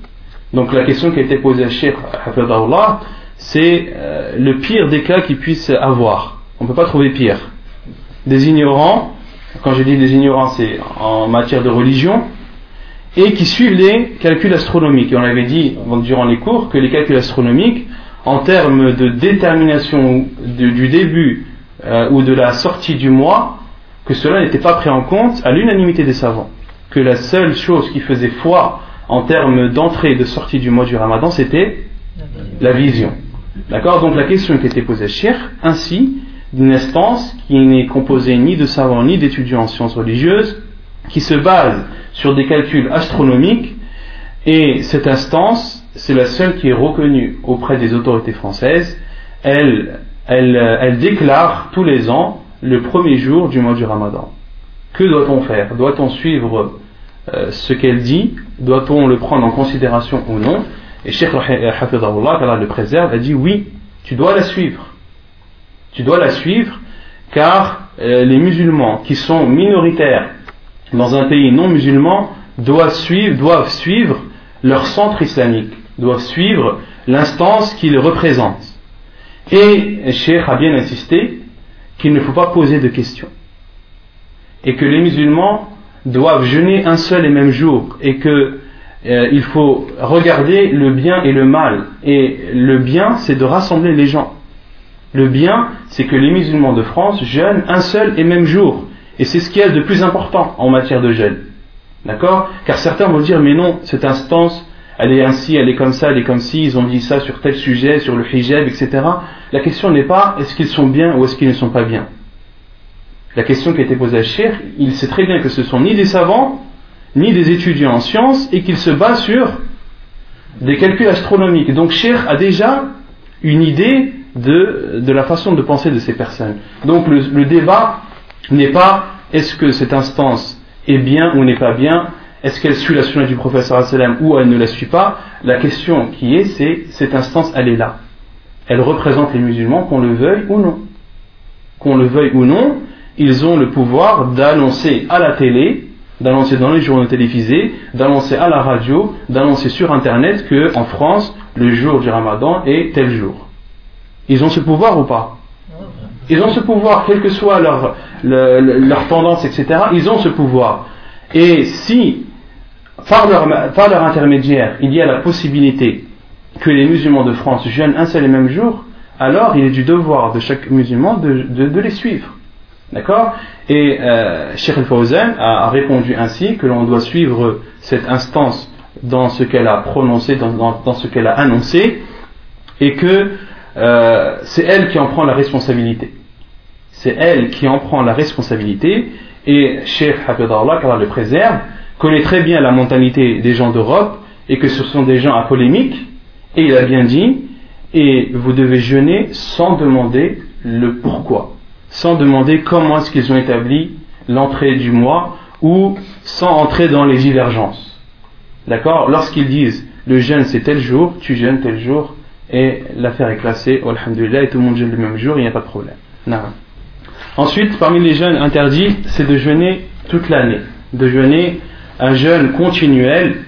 Donc la question qui a été posée à Sheikh c'est euh, le pire des cas qu'il puisse avoir. On ne peut pas trouver pire. Des ignorants, quand je dis des ignorants, c'est en matière de religion, et qui suivent les calculs astronomiques. Et on avait dit durant les cours que les calculs astronomiques, en termes de détermination du début euh, ou de la sortie du mois, que cela n'était pas pris en compte à l'unanimité des savants. Que la seule chose qui faisait foi en termes d'entrée et de sortie du mois du ramadan, c'était la vision. D'accord? Donc la question qui était posée à ainsi d'une instance qui n'est composée ni de savants ni d'étudiants en sciences religieuses, qui se base sur des calculs astronomiques, et cette instance, c'est la seule qui est reconnue auprès des autorités françaises, elle déclare tous les ans le premier jour du mois du ramadan. Que doit-on faire? Doit-on suivre euh, ce qu'elle dit? Doit-on le prendre en considération ou non? Et Sheikh Hafidahullah, le préserve, a dit oui, tu dois la suivre. Tu dois la suivre car euh, les musulmans qui sont minoritaires dans un pays non musulman doivent suivre, doivent suivre leur centre islamique, doivent suivre l'instance qu'ils représentent. Et Sheikh a bien insisté qu'il ne faut pas poser de questions. Et que les musulmans doivent jeûner un seul et même jour. Et qu'il euh, faut regarder le bien et le mal. Et le bien, c'est de rassembler les gens. Le bien, c'est que les musulmans de France jeûnent un seul et même jour. Et c'est ce qui est de plus important en matière de jeûne. D'accord? Car certains vont dire, mais non, cette instance, elle est ainsi, elle est comme ça, elle est comme ci, ils ont dit ça sur tel sujet, sur le hijab, etc. La question n'est pas est-ce qu'ils sont bien ou est-ce qu'ils ne sont pas bien? La question qui a été posée à Cher, il sait très bien que ce sont ni des savants, ni des étudiants en sciences, et qu'ils se basent sur des calculs astronomiques. Donc Cher a déjà une idée de, de, la façon de penser de ces personnes. Donc le, débat n'est pas est-ce que cette instance est bien ou n'est pas bien, est-ce qu'elle suit la sunna du professeur ou elle ne la suit pas La question qui est, c'est cette instance, elle est là. Elle représente les musulmans, qu'on le veuille ou non. Qu'on le veuille ou non, ils ont le pouvoir d'annoncer à la télé, d'annoncer dans les journaux télévisés, d'annoncer à la radio, d'annoncer sur Internet que en France, le jour du Ramadan est tel jour. Ils ont ce pouvoir ou pas? Ils ont ce pouvoir, quelle que soit leur, tendance, etc. Ils ont ce pouvoir. Et si par leur, intermédiaire, il y a la possibilité que les musulmans de France jeûnent un seul et même jour, alors il est du devoir de chaque musulman de, les suivre. D'accord? Et euh, Sheikh al a, répondu ainsi que l'on doit suivre cette instance dans ce qu'elle a prononcé, dans, ce qu'elle a annoncé, et que euh, c'est elle qui en prend la responsabilité. C'est elle qui en prend la responsabilité, et Sheikh Hafidallah, car le préserve, connaît très bien la mentalité des gens d'Europe et que ce sont des gens à polémique, et il a bien dit, et vous devez jeûner sans demander le pourquoi, sans demander comment est-ce qu'ils ont établi l'entrée du mois, ou sans entrer dans les divergences. D'accord? Lorsqu'ils disent le jeûne c'est tel jour, tu jeûnes tel jour, et l'affaire est classée, alhamdulillah, et tout le monde jeûne le même jour, il n'y a pas de problème. Ensuite, parmi les jeûnes interdits, c'est de jeûner toute l'année, de jeûner un jeûne continuel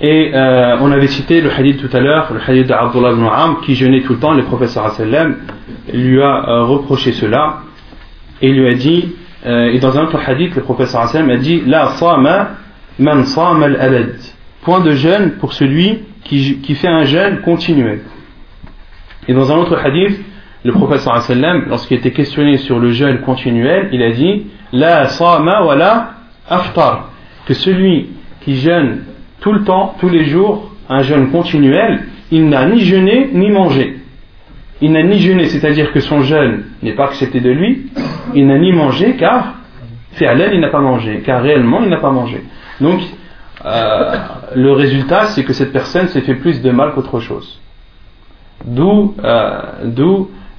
Et euh, on avait cité le hadith tout à l'heure, le hadith d'Abdullah ibn Am, qui jeûnait tout le temps, le professeur sallam lui a euh, reproché cela, et lui a dit, euh, et dans un autre hadith, le professeur sallam a dit, La sama man sama al Point de jeûne pour celui qui, qui fait un jeûne continuel. Et dans un autre hadith, le professeur sallam, lorsqu'il était questionné sur le jeûne continuel, il a dit La sama wa la aftar. Que celui qui jeûne tout le temps, tous les jours, un jeûne continuel, il n'a ni jeûné ni mangé. Il n'a ni jeûné, c'est-à-dire que son jeûne n'est pas accepté de lui, il n'a ni mangé car, fi'alan, il n'a pas mangé, car réellement, il n'a pas mangé. Donc, euh, le résultat, c'est que cette personne s'est fait plus de mal qu'autre chose. D'où euh,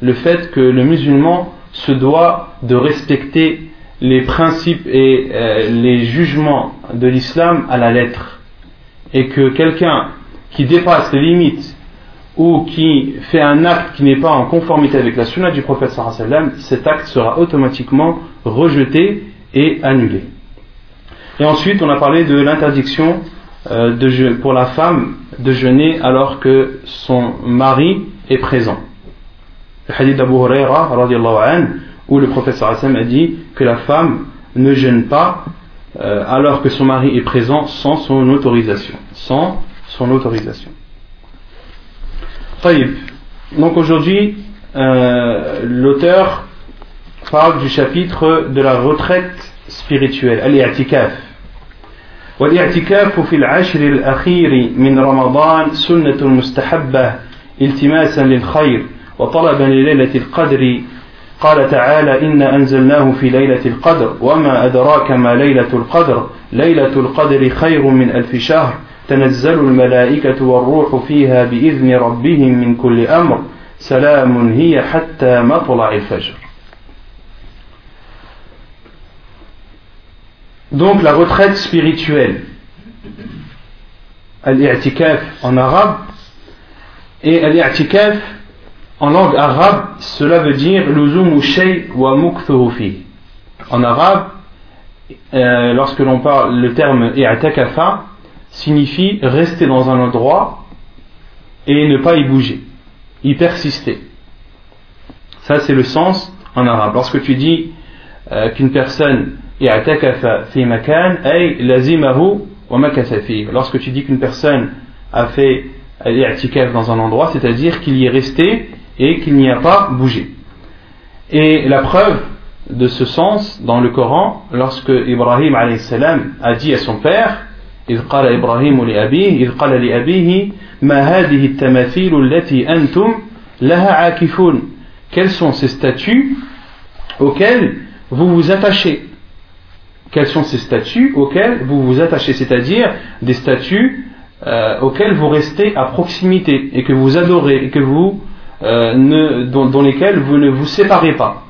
le fait que le musulman se doit de respecter les principes et euh, les jugements de l'islam à la lettre. Et que quelqu'un qui dépasse les limites ou qui fait un acte qui n'est pas en conformité avec la sunna du prophète sallam, cet acte sera automatiquement rejeté et annulé. Et ensuite, on a parlé de l'interdiction euh, pour la femme de jeûner alors que son mari est présent. Le hadith d'Abu Huraira, où le professeur Hassan a dit que la femme ne jeûne pas euh, alors que son mari est présent sans son autorisation. Sans son autorisation. Donc aujourd'hui, euh, l'auteur parle du chapitre de la retraite spirituelle, al-i'tikaf. والاعتكاف في العشر الأخير من رمضان سنة مستحبة التماسا للخير وطلبا لليلة القدر قال تعالى إن أنزلناه في ليلة القدر وما أدراك ما ليلة القدر؟ ليلة القدر خير من ألف شهر. تنزل الملائكة والروح فيها بإذن ربهم من كل أمر. سلام هي حتى مطلع الفجر. Donc la retraite spirituelle, al-i'tikaf en arabe, et al-i'tikaf en langue arabe, cela veut dire wa fi. En arabe, euh, lorsque l'on parle le terme i'takafa, signifie rester dans un endroit et ne pas y bouger, y persister. Ça c'est le sens en arabe. Lorsque tu dis euh, qu'une personne Lorsque tu dis qu'une personne a fait i'tikaf dans un endroit, c'est-à-dire qu'il y est resté et qu'il n'y a pas bougé. Et la preuve de ce sens dans le Coran, lorsque Ibrahim a dit à son père, إذ قال إبراهيم لأبيه إذ قال لأبيه ما هذه التماثيل التي أنتم لها عاكفون Quels sont ces statues auxquelles vous vous attachez quels sont ces statuts auxquels vous vous attachez, c'est-à-dire des statuts euh, auxquels vous restez à proximité et que vous adorez et que vous euh, ne, dont, lesquels vous ne vous séparez pas.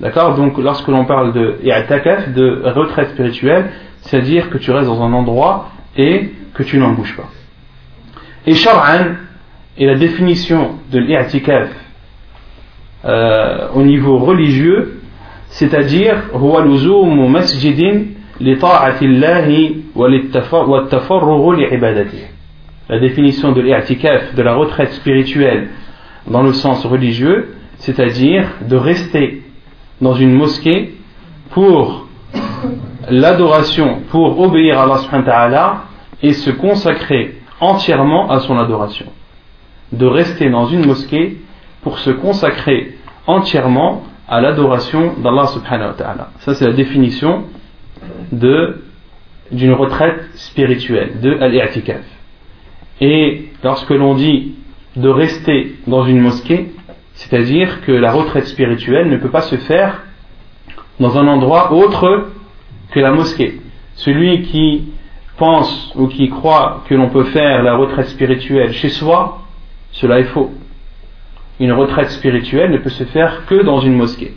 D'accord? Donc lorsque l'on parle de de retraite spirituelle, c'est-à-dire que tu restes dans un endroit et que tu n'en bouges pas. Et shar'an est la définition de l'i'tikaf euh, au niveau religieux, c'est-à-dire la définition de l'i'tikaf de la retraite spirituelle dans le sens religieux c'est-à-dire de rester dans une mosquée pour l'adoration pour obéir à Allah et se consacrer entièrement à son adoration de rester dans une mosquée pour se consacrer entièrement à l'adoration d'Allah subhanahu wa ta'ala. Ça c'est la définition de d'une retraite spirituelle, de al-i'tikaf. Et lorsque l'on dit de rester dans une mosquée, c'est-à-dire que la retraite spirituelle ne peut pas se faire dans un endroit autre que la mosquée. Celui qui pense ou qui croit que l'on peut faire la retraite spirituelle chez soi, cela est faux une retraite spirituelle ne peut se faire que dans une mosquée.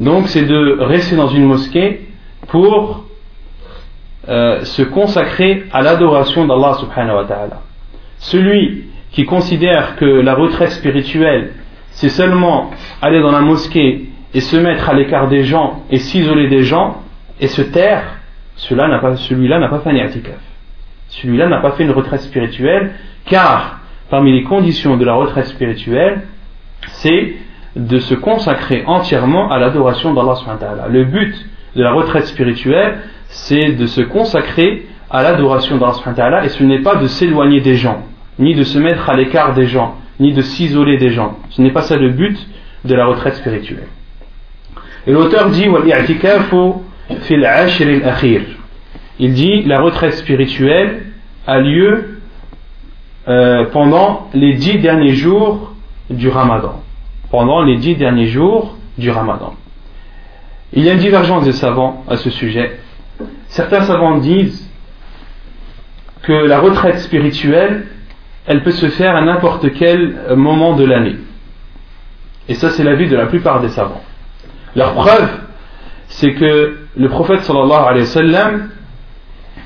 Donc c'est de rester dans une mosquée pour euh, se consacrer à l'adoration d'Allah subhanahu wa ta'ala. Celui qui considère que la retraite spirituelle c'est seulement aller dans la mosquée et se mettre à l'écart des gens et s'isoler des gens et se taire, celui-là n'a pas, celui pas fait un Celui-là n'a pas fait une retraite spirituelle car parmi les conditions de la retraite spirituelle, c'est de se consacrer entièrement à l'adoration d'Allah. Le but de la retraite spirituelle, c'est de se consacrer à l'adoration d'Allah et ce n'est pas de s'éloigner des gens, ni de se mettre à l'écart des gens, ni de s'isoler des gens. Ce n'est pas ça le but de la retraite spirituelle. Et l'auteur dit Il dit la retraite spirituelle a lieu euh, pendant les dix derniers jours du ramadan. Pendant les dix derniers jours du ramadan. Il y a une divergence des savants à ce sujet. Certains savants disent que la retraite spirituelle, elle peut se faire à n'importe quel moment de l'année. Et ça, c'est l'avis de la plupart des savants. Leur preuve, c'est que le prophète sallallahu alayhi wa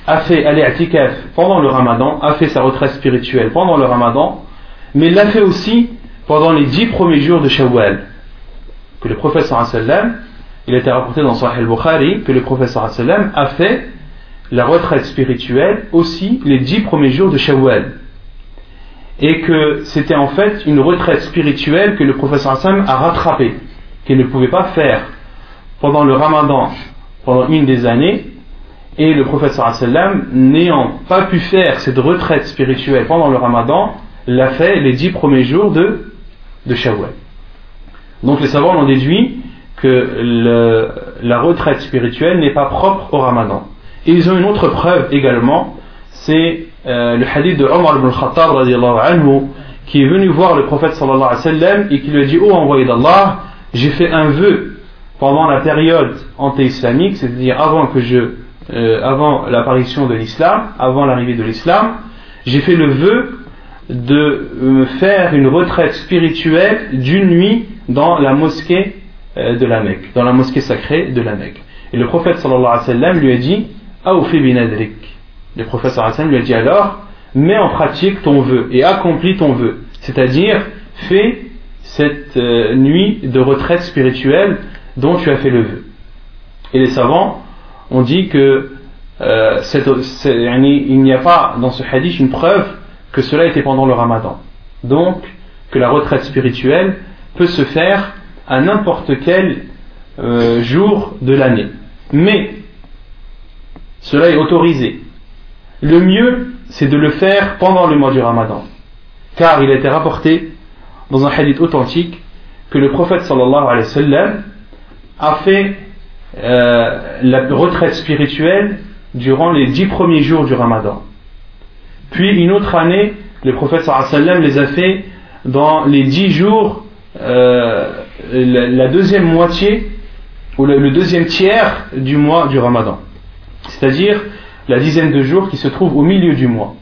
a fait al-i'tikaf pendant le ramadan, a fait sa retraite spirituelle pendant le ramadan, mais l'a fait aussi pendant les dix premiers jours de Shawwal. Que le prophète sallam, il a été rapporté dans Sahih al-Bukhari, que le prophète sallam a fait la retraite spirituelle aussi les dix premiers jours de Shawwal. Et que c'était en fait une retraite spirituelle que le professeur Hassan a rattrapée, qu'il ne pouvait pas faire pendant le ramadan, pendant une des années, et le professeur Hassan, n'ayant pas pu faire cette retraite spirituelle pendant le ramadan, l'a fait les dix premiers jours de, de Shawwal. Donc les savants ont déduit que la retraite spirituelle n'est pas propre au ramadan. Et ils ont une autre preuve également, c'est euh, le hadith de Omar ibn Khattab anhu, qui est venu voir le prophète sallallahu alayhi wa sallam et qui lui a dit, oh envoyé d'Allah, j'ai fait un vœu pendant la période anté-islamique, c'est-à-dire avant que je, euh, avant l'apparition de l'islam, avant l'arrivée de l'islam, j'ai fait le vœu de faire une retraite spirituelle d'une nuit dans la mosquée euh, de la Mecque, dans la mosquée sacrée de la Mecque. Et le prophète sallallahu alayhi wa sallam lui a dit le Hassan lui a dit alors, mets en pratique ton vœu et accomplis ton vœu. C'est-à-dire, fais cette euh, nuit de retraite spirituelle dont tu as fait le vœu. Et les savants ont dit que euh, il n'y a pas dans ce hadith une preuve que cela était pendant le ramadan. Donc, que la retraite spirituelle peut se faire à n'importe quel euh, jour de l'année. Mais cela est autorisé. Le mieux, c'est de le faire pendant le mois du Ramadan. Car il a été rapporté dans un hadith authentique que le prophète a fait euh, la retraite spirituelle durant les dix premiers jours du Ramadan. Puis une autre année, le prophète les a fait dans les dix jours, euh, la, deuxième moitié ou le deuxième tiers du mois du Ramadan c'est-à-dire la dizaine de jours qui se trouve au milieu du mois.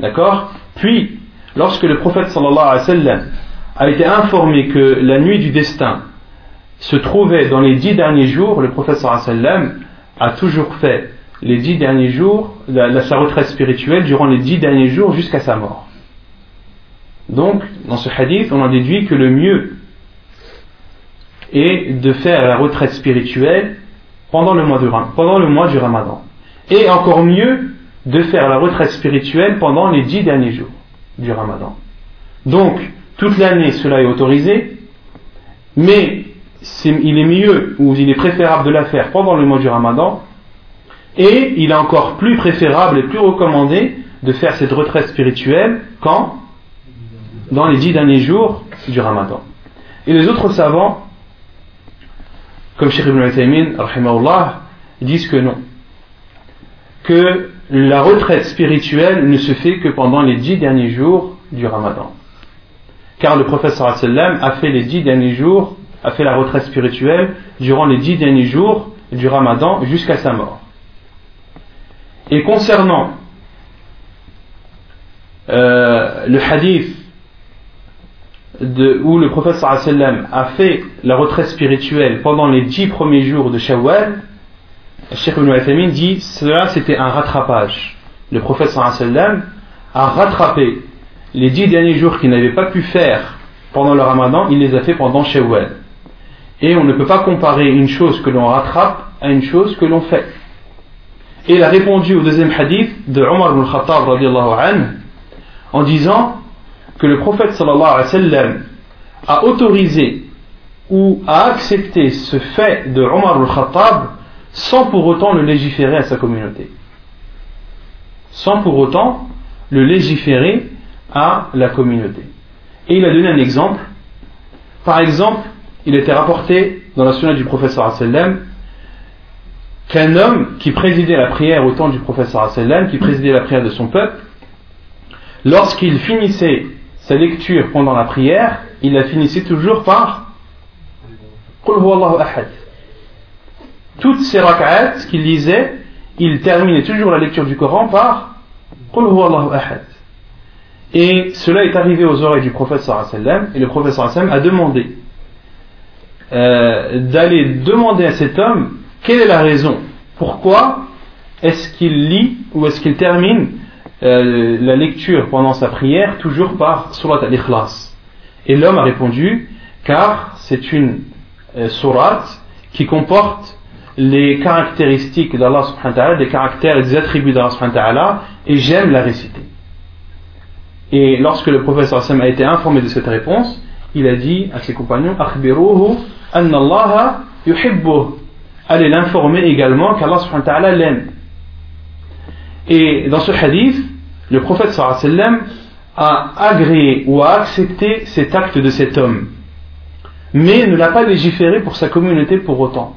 D'accord? Puis, lorsque le prophète sallallahu alayhi wa sallam a été informé que la nuit du destin se trouvait dans les dix derniers jours, le prophète sallallahu alayhi wa sallam a toujours fait les dix derniers jours, la, sa retraite spirituelle durant les dix derniers jours jusqu'à sa mort. Donc, dans ce hadith, on en déduit que le mieux est de faire la retraite spirituelle pendant le mois, pendant le mois du ramadan. Et encore mieux, de faire la retraite spirituelle pendant les dix derniers jours du ramadan. Donc, toute l'année, cela est autorisé, mais il est mieux ou il est préférable de la faire pendant le mois du ramadan, et il est encore plus préférable et plus recommandé de faire cette retraite spirituelle quand? Dans les dix derniers jours du ramadan. Et les autres savants comme Sheikh Ibn Uthaymin, disent que non. Que la retraite spirituelle ne se fait que pendant les dix derniers jours du ramadan. Car le professeur sallam a fait les dix derniers jours, a fait la retraite spirituelle durant les dix derniers jours du ramadan jusqu'à sa mort. Et concernant euh, le hadith où le prophète sallam a fait la retraite spirituelle pendant les dix premiers jours de Shawwal, Sheikh Ibn Uthaymeen dit cela c'était un rattrapage. Le prophète sallam a rattrapé les dix derniers jours qu'il n'avait pas pu faire pendant le ramadan, il les a fait pendant Shawwal. Et on ne peut pas comparer une chose que l'on rattrape à une chose que l'on fait. Et il a répondu au deuxième hadith de Omar ibn Khattab en disant que le prophète sallallahu a autorisé ou a accepté ce fait de Omar al-Khattab sans pour autant le légiférer à sa communauté. Sans pour autant le légiférer à la communauté. Et il a donné un exemple. Par exemple, il était rapporté dans la sunna du professeur sallam qu'un homme qui présidait la prière au temps du professeur sallam, qui présidait la prière de son peuple, lorsqu'il finissait sa lecture pendant la prière, il la finissait toujours par. Toutes ces rak'at qu'il lisait, il terminait toujours la lecture du Coran par Ahad. Et cela est arrivé aux oreilles du prophète sallam et le prophète sallam a demandé euh, d'aller demander à cet homme quelle est la raison, pourquoi est-ce qu'il lit ou est-ce qu'il termine euh, la lecture pendant sa prière toujours par Surat al-Ikhlas. Et l'homme a répondu, car c'est une euh, surat qui comporte les caractéristiques d'Allah subhanahu wa ta'ala, des caractères et des attributs d'Allah subhanahu wa ta'ala, et j'aime la réciter. Et lorsque le professeur Hassan a été informé de cette réponse, il a dit à ses compagnons Akhbiruhu anna Allah yuhibbuh. Allez l'informer également qu'Allah subhanahu wa ta'ala l'aime. Et dans ce hadith, le prophète sallam a agréé ou a accepté cet acte de cet homme, mais ne l'a pas légiféré pour sa communauté pour autant.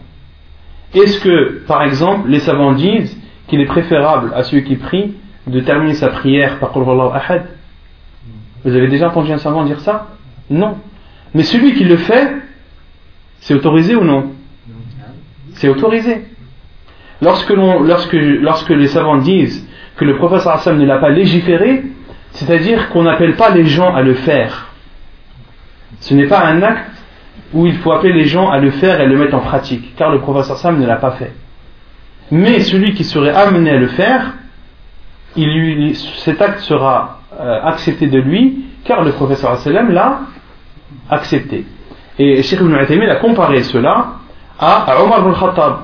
Est-ce que, par exemple, les savants disent qu'il est préférable à celui qui prie de terminer sa prière par Qul Ahad Vous avez déjà entendu un savant dire ça Non. Mais celui qui le fait, c'est autorisé ou non C'est autorisé. Lorsque, lorsque, lorsque les savants disent que le professeur Hassan ne l'a pas légiféré, c'est-à-dire qu'on n'appelle pas les gens à le faire. Ce n'est pas un acte où il faut appeler les gens à le faire et le mettre en pratique, car le professeur Sam ne l'a pas fait. Mais celui qui serait amené à le faire, cet acte sera euh, accepté de lui, car le professeur Sallam l'a accepté. Et Sheikh Ibn a comparé cela à Omar ibn Khattab.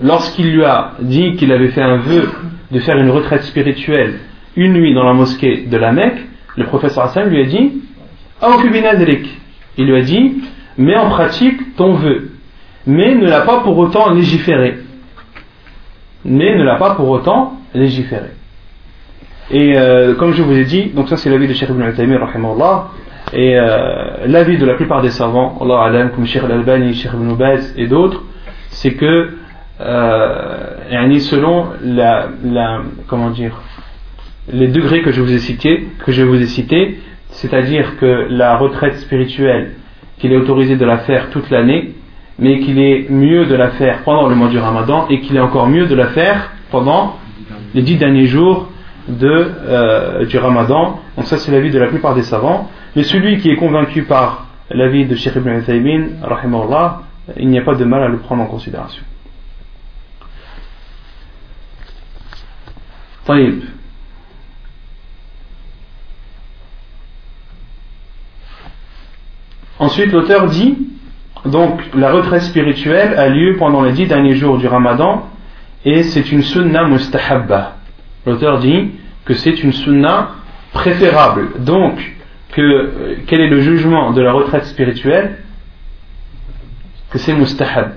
Lorsqu'il lui a dit qu'il avait fait un vœu de faire une retraite spirituelle une nuit dans la mosquée de la Mecque, le professeur Hassan lui a dit Il lui a dit Mets en pratique ton vœu, mais ne l'a pas pour autant légiféré. Mais ne l'a pas pour autant légiféré. Et euh, comme je vous ai dit, donc ça c'est l'avis de Cheikh Ibn Taymiyyah et euh, l'avis de la plupart des savants, Allah alam, comme Cheikh Al-Albani, Cheikh Ibn Baz et d'autres, c'est que euh, selon la, la, comment dire, les degrés que je vous ai cités, que je vous ai cités, c'est-à-dire que la retraite spirituelle, qu'il est autorisé de la faire toute l'année, mais qu'il est mieux de la faire pendant le mois du Ramadan et qu'il est encore mieux de la faire pendant les dix derniers jours de, euh, du Ramadan. Donc ça c'est l'avis de la plupart des savants. Mais celui qui est convaincu par l'avis de Sheikh Ibn Uthaymin, il n'y a pas de mal à le prendre en considération. طيب Ensuite, l'auteur dit donc la retraite spirituelle a lieu pendant les dix derniers jours du Ramadan et c'est une sunna mustahabba. L'auteur dit que c'est une sunna préférable. Donc, que, quel est le jugement de la retraite spirituelle? Que c'est mustahab.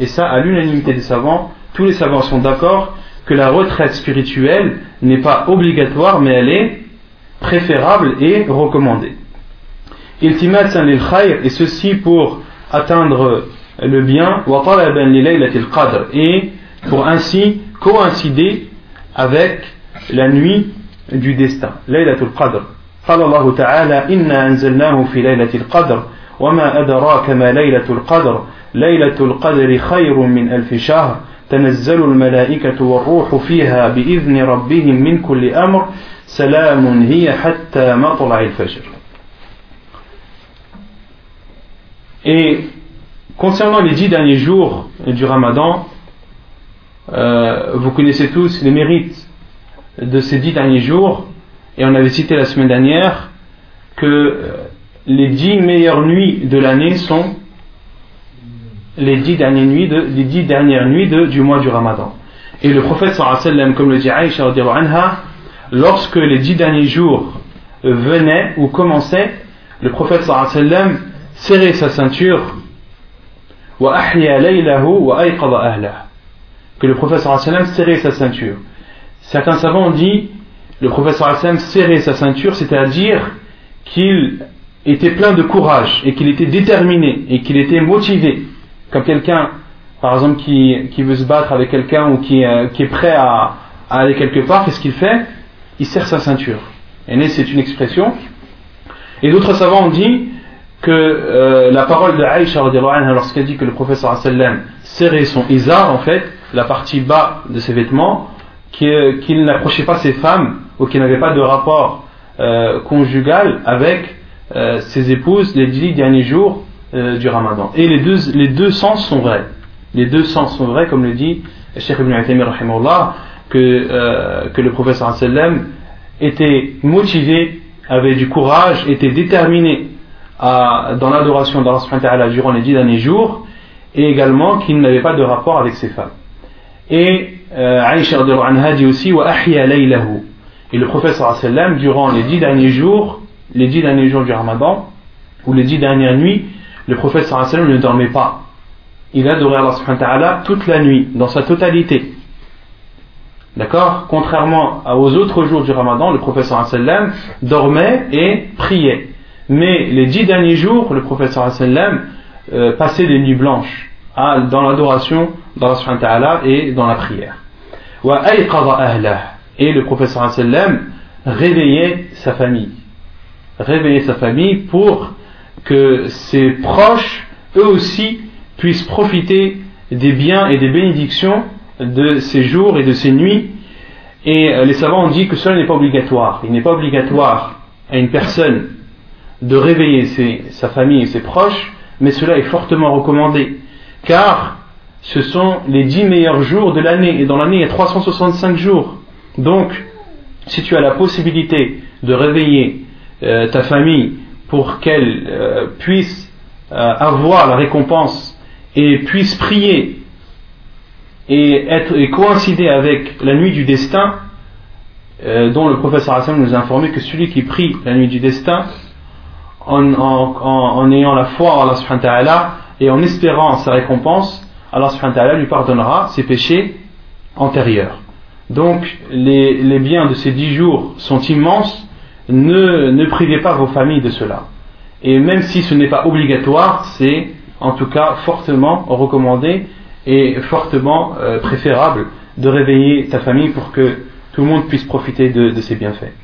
Et ça, à l'unanimité des savants, tous les savants sont d'accord que la retraite spirituelle n'est pas obligatoire, mais elle est préférable et recommandée et ceci pour atteindre le bien. et pour ainsi coïncider avec la nuit du destin. Laylatul Qadr قال الله تعالى إنا أنزلناه في ليلة القدر. وما أدراك ما ليلة القدر؟ ليلة القدر خير من ألف شهر. تنزل الملائكة والروح فيها بإذن ربهم من كل أمر. سلام هي حتى مطلع الفجر. Et concernant les dix derniers jours du Ramadan, euh, vous connaissez tous les mérites de ces dix derniers jours, et on avait cité la semaine dernière que euh, les dix meilleures nuits de l'année sont les dix dernières nuits, de, du mois du Ramadan. Et le prophète sallam, comme le dit Aïcha anha, lorsque les dix derniers jours venaient ou commençaient, le prophète sallam serrer sa ceinture que le professeur serrait sa ceinture. Certains savants ont dit le professeur sallam serrait sa ceinture c'est-à-dire qu'il était plein de courage et qu'il était déterminé et qu'il était motivé. Comme quelqu'un par exemple qui, veut se battre avec quelqu'un ou qui, euh, est prêt à, à aller quelque part qu'est-ce qu'il fait? Il serre sa ceinture. Et c'est une expression. Et d'autres savants ont dit que euh, la parole de Aïcha lorsqu'elle dit que le professeur sallam serrait son izar en fait la partie bas de ses vêtements qu'il n'approchait pas ses femmes ou qu'il n'avait pas de rapport euh, conjugal avec euh, ses épouses les dix derniers jours du ramadan. Et les deux, les deux sens sont vrais. Les deux sens sont vrais comme le dit Cheikh Ibn que, que le professeur sallam était motivé avait du courage était déterminé dans l'adoration d'Allah durant les dix derniers jours et également qu'il n'avait pas de rapport avec ses femmes. Et euh, Aïcha anha dit aussi wa. Et le prophète sallam durant les dix derniers jours, les dix derniers jours du Ramadan ou les dix dernières nuits, le prophète sallam ne dormait pas. Il adorait Allah subhanahu toute la nuit, dans sa totalité. D'accord? Contrairement aux autres jours du Ramadan, le prophète sallam dormait et priait. Mais les dix derniers jours, le prophète sallam euh, passait des nuits blanches dans l'adoration d'Allah subhanahu wa ta'ala et dans la prière. Et le prophète sallam réveillait sa famille. Réveillait sa famille pour que ses proches, eux aussi, puissent profiter des biens et des bénédictions de ces jours et de ces nuits. Et euh, les savants ont dit que cela n'est pas obligatoire. Il n'est pas obligatoire à une personne de réveiller sa famille et ses proches, mais cela est fortement recommandé. Car ce sont les dix meilleurs jours de l'année. Et dans l'année, il y a 365 jours. Donc, si tu as la possibilité de réveiller euh, ta famille pour qu'elle euh, puisse avoir la récompense et puisse prier et, être, et coïncider avec la nuit du destin, euh, dont le professeur Hassan nous a informé que celui qui prie la nuit du destin, en, ayant la foi en Allah subhanahu wa et en espérant sa récompense, Allah subhanahu wa lui pardonnera ses péchés antérieurs. Donc les, biens de ces dix jours sont immenses, ne, ne privez pas vos familles de cela. Et même si ce n'est pas obligatoire, c'est en tout cas fortement recommandé et fortement euh, préférable de réveiller ta famille pour que tout le monde puisse profiter de, de ses bienfaits.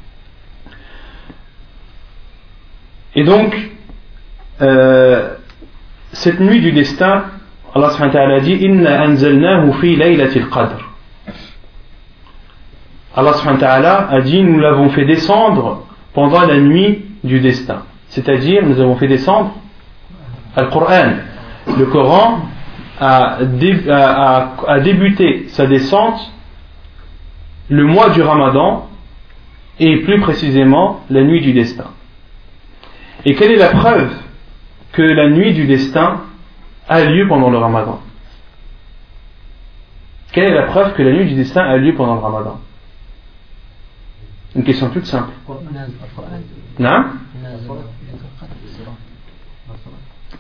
Et donc, euh, cette nuit du destin, Allah subhanahu dit Inna anzalnahu fi laylatil qadr. Allah subhanahu a dit Nous l'avons fait descendre pendant la nuit du destin. C'est-à-dire, nous avons fait descendre Al-Qur'an. Le Coran a, débuté sa descente le mois du Ramadan et plus précisément la nuit du destin. Et quelle est la preuve que la nuit du destin a lieu pendant le Ramadan? Quelle est la preuve que la nuit du destin a lieu pendant le Ramadan? Une question toute simple. Non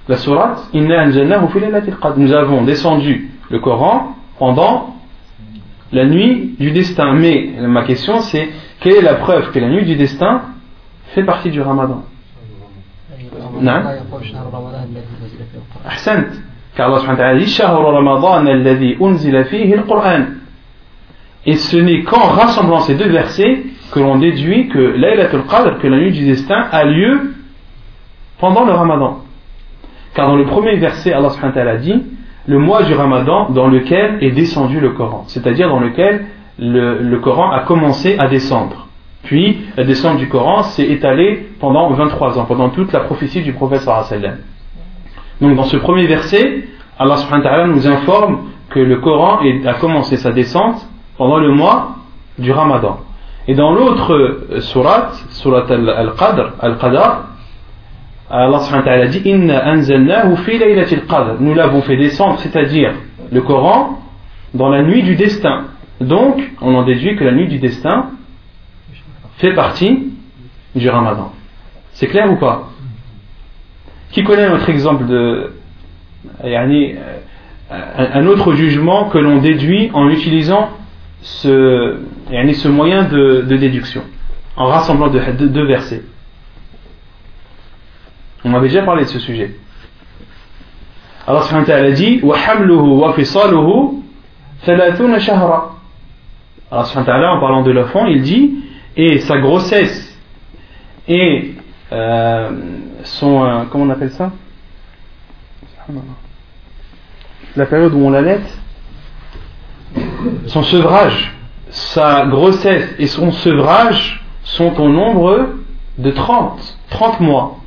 la sourate Nous avons descendu le Coran pendant la nuit du destin. Mais ma question c'est quelle est la preuve que la nuit du destin fait partie du Ramadan? Non Car Allah Et ce n'est qu'en rassemblant ces deux versets que l'on déduit que Laylatul Qadr, que la nuit du destin, a lieu pendant le Ramadan. Car dans le premier verset, Allah subhanahu dit le mois du Ramadan dans lequel est descendu le Coran, c'est-à-dire dans lequel le, Coran a commencé à descendre. Puis la descente du Coran s'est étalée pendant 23 ans, pendant toute la prophétie du prophète sallam. Donc dans ce premier verset, Allah subhanahu nous informe que le Coran a commencé sa descente pendant le mois du Ramadan. Et dans l'autre surat, surat al-Qadr, al-Qadr, Allah subhanahu dit Inna anzalnahu fi qadr. Nous l'avons fait descendre, c'est-à-dire le Coran, dans la nuit du destin. Donc, on en déduit que la nuit du destin fait partie du Ramadan. C'est clair ou pas Qui connaît notre exemple de euh, un autre jugement que l'on déduit en utilisant ce, ce moyen de, déduction, en rassemblant deux versets on avait déjà parlé de ce sujet. Allah subhanahu wa ta'ala dit وَحَمْلُهُ وَفِصَالُهُ ثَلَاثُونَ شَهْرًا Allah subhanahu wa ta'ala en parlant de l'enfant il dit et sa grossesse et euh, son euh, comment on appelle ça? La période où on l'allait son sevrage. Sa grossesse et son sevrage sont au nombre de 30 30 mois.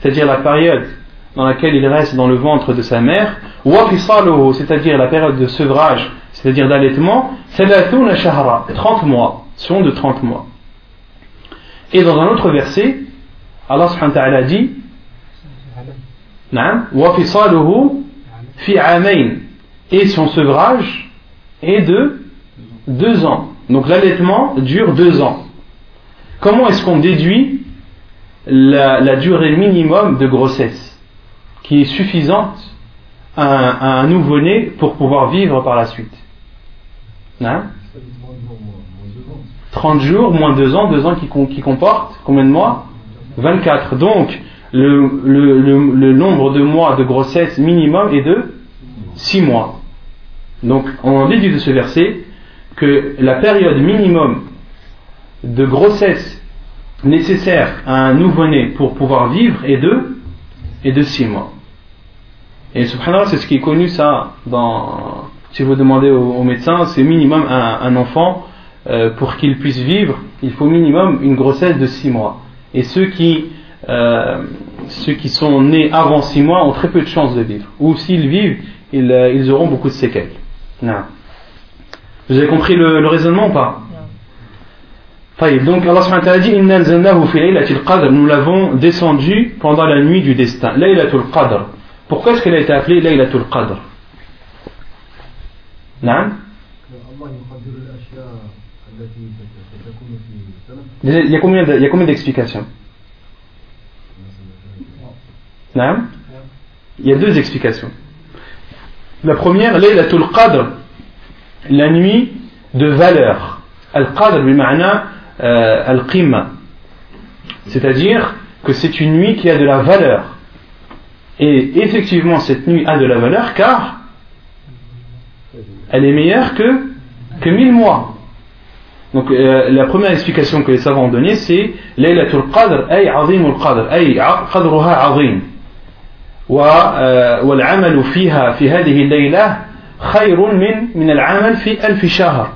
C'est-à-dire la période dans laquelle il reste dans le ventre de sa mère, c'est-à-dire la période de sevrage, c'est-à-dire d'allaitement, 30 mois, sont de 30 mois. Et dans un autre verset, Allah subhanahu wa ta'ala dit Et son sevrage est de deux ans. Donc l'allaitement dure deux ans. Comment est-ce qu'on déduit la, durée minimum de grossesse qui est suffisante un, nouveau-né pour pouvoir vivre par la suite 30 jours moins 2 ans, 2 ans qui, comportent combien de mois? 24. Donc le, le, nombre de mois de grossesse minimum est de 6 mois. Donc on déduit de ce verset que la période minimum de grossesse nécessaire à un nouveau-né pour pouvoir vivre est de, est de 6 mois. Et subhanallah, c'est ce qui est connu ça dans, si vous demandez au, médecin, c'est minimum un, enfant, euh, pour qu'il puisse vivre, il faut minimum une grossesse de 6 mois. Et ceux qui, euh, ceux qui sont nés avant 6 mois ont très peu de chances de vivre. Ou s'ils vivent, ils, euh, ils auront beaucoup de séquelles. Non. Vous avez compris le, le raisonnement ou pas? Donc Allah subhanahu dit nous l'avons descendu pendant la nuit du destin Laylatul Qadr pourquoi est-ce qu'elle a été appelée Laylatul Qadr Naam Il y a combien, de, il y a combien d'explications Naam Il y a deux explications. La première, Laylatul Qadr, la nuit de valeur. Al-Qadr, euh, Al-Qimma. C'est-à-dire que c'est une nuit qui a de la valeur. Et effectivement, cette nuit a de la valeur car elle est meilleure que, que mille mois. Donc euh, la première explication que les savants ont donnée c'est Laylatul Qadr ay azimul Qadr ay qadruha azim والعمل فيها في هذه الليلة khayrun min, min al-amal fi alfi shahr.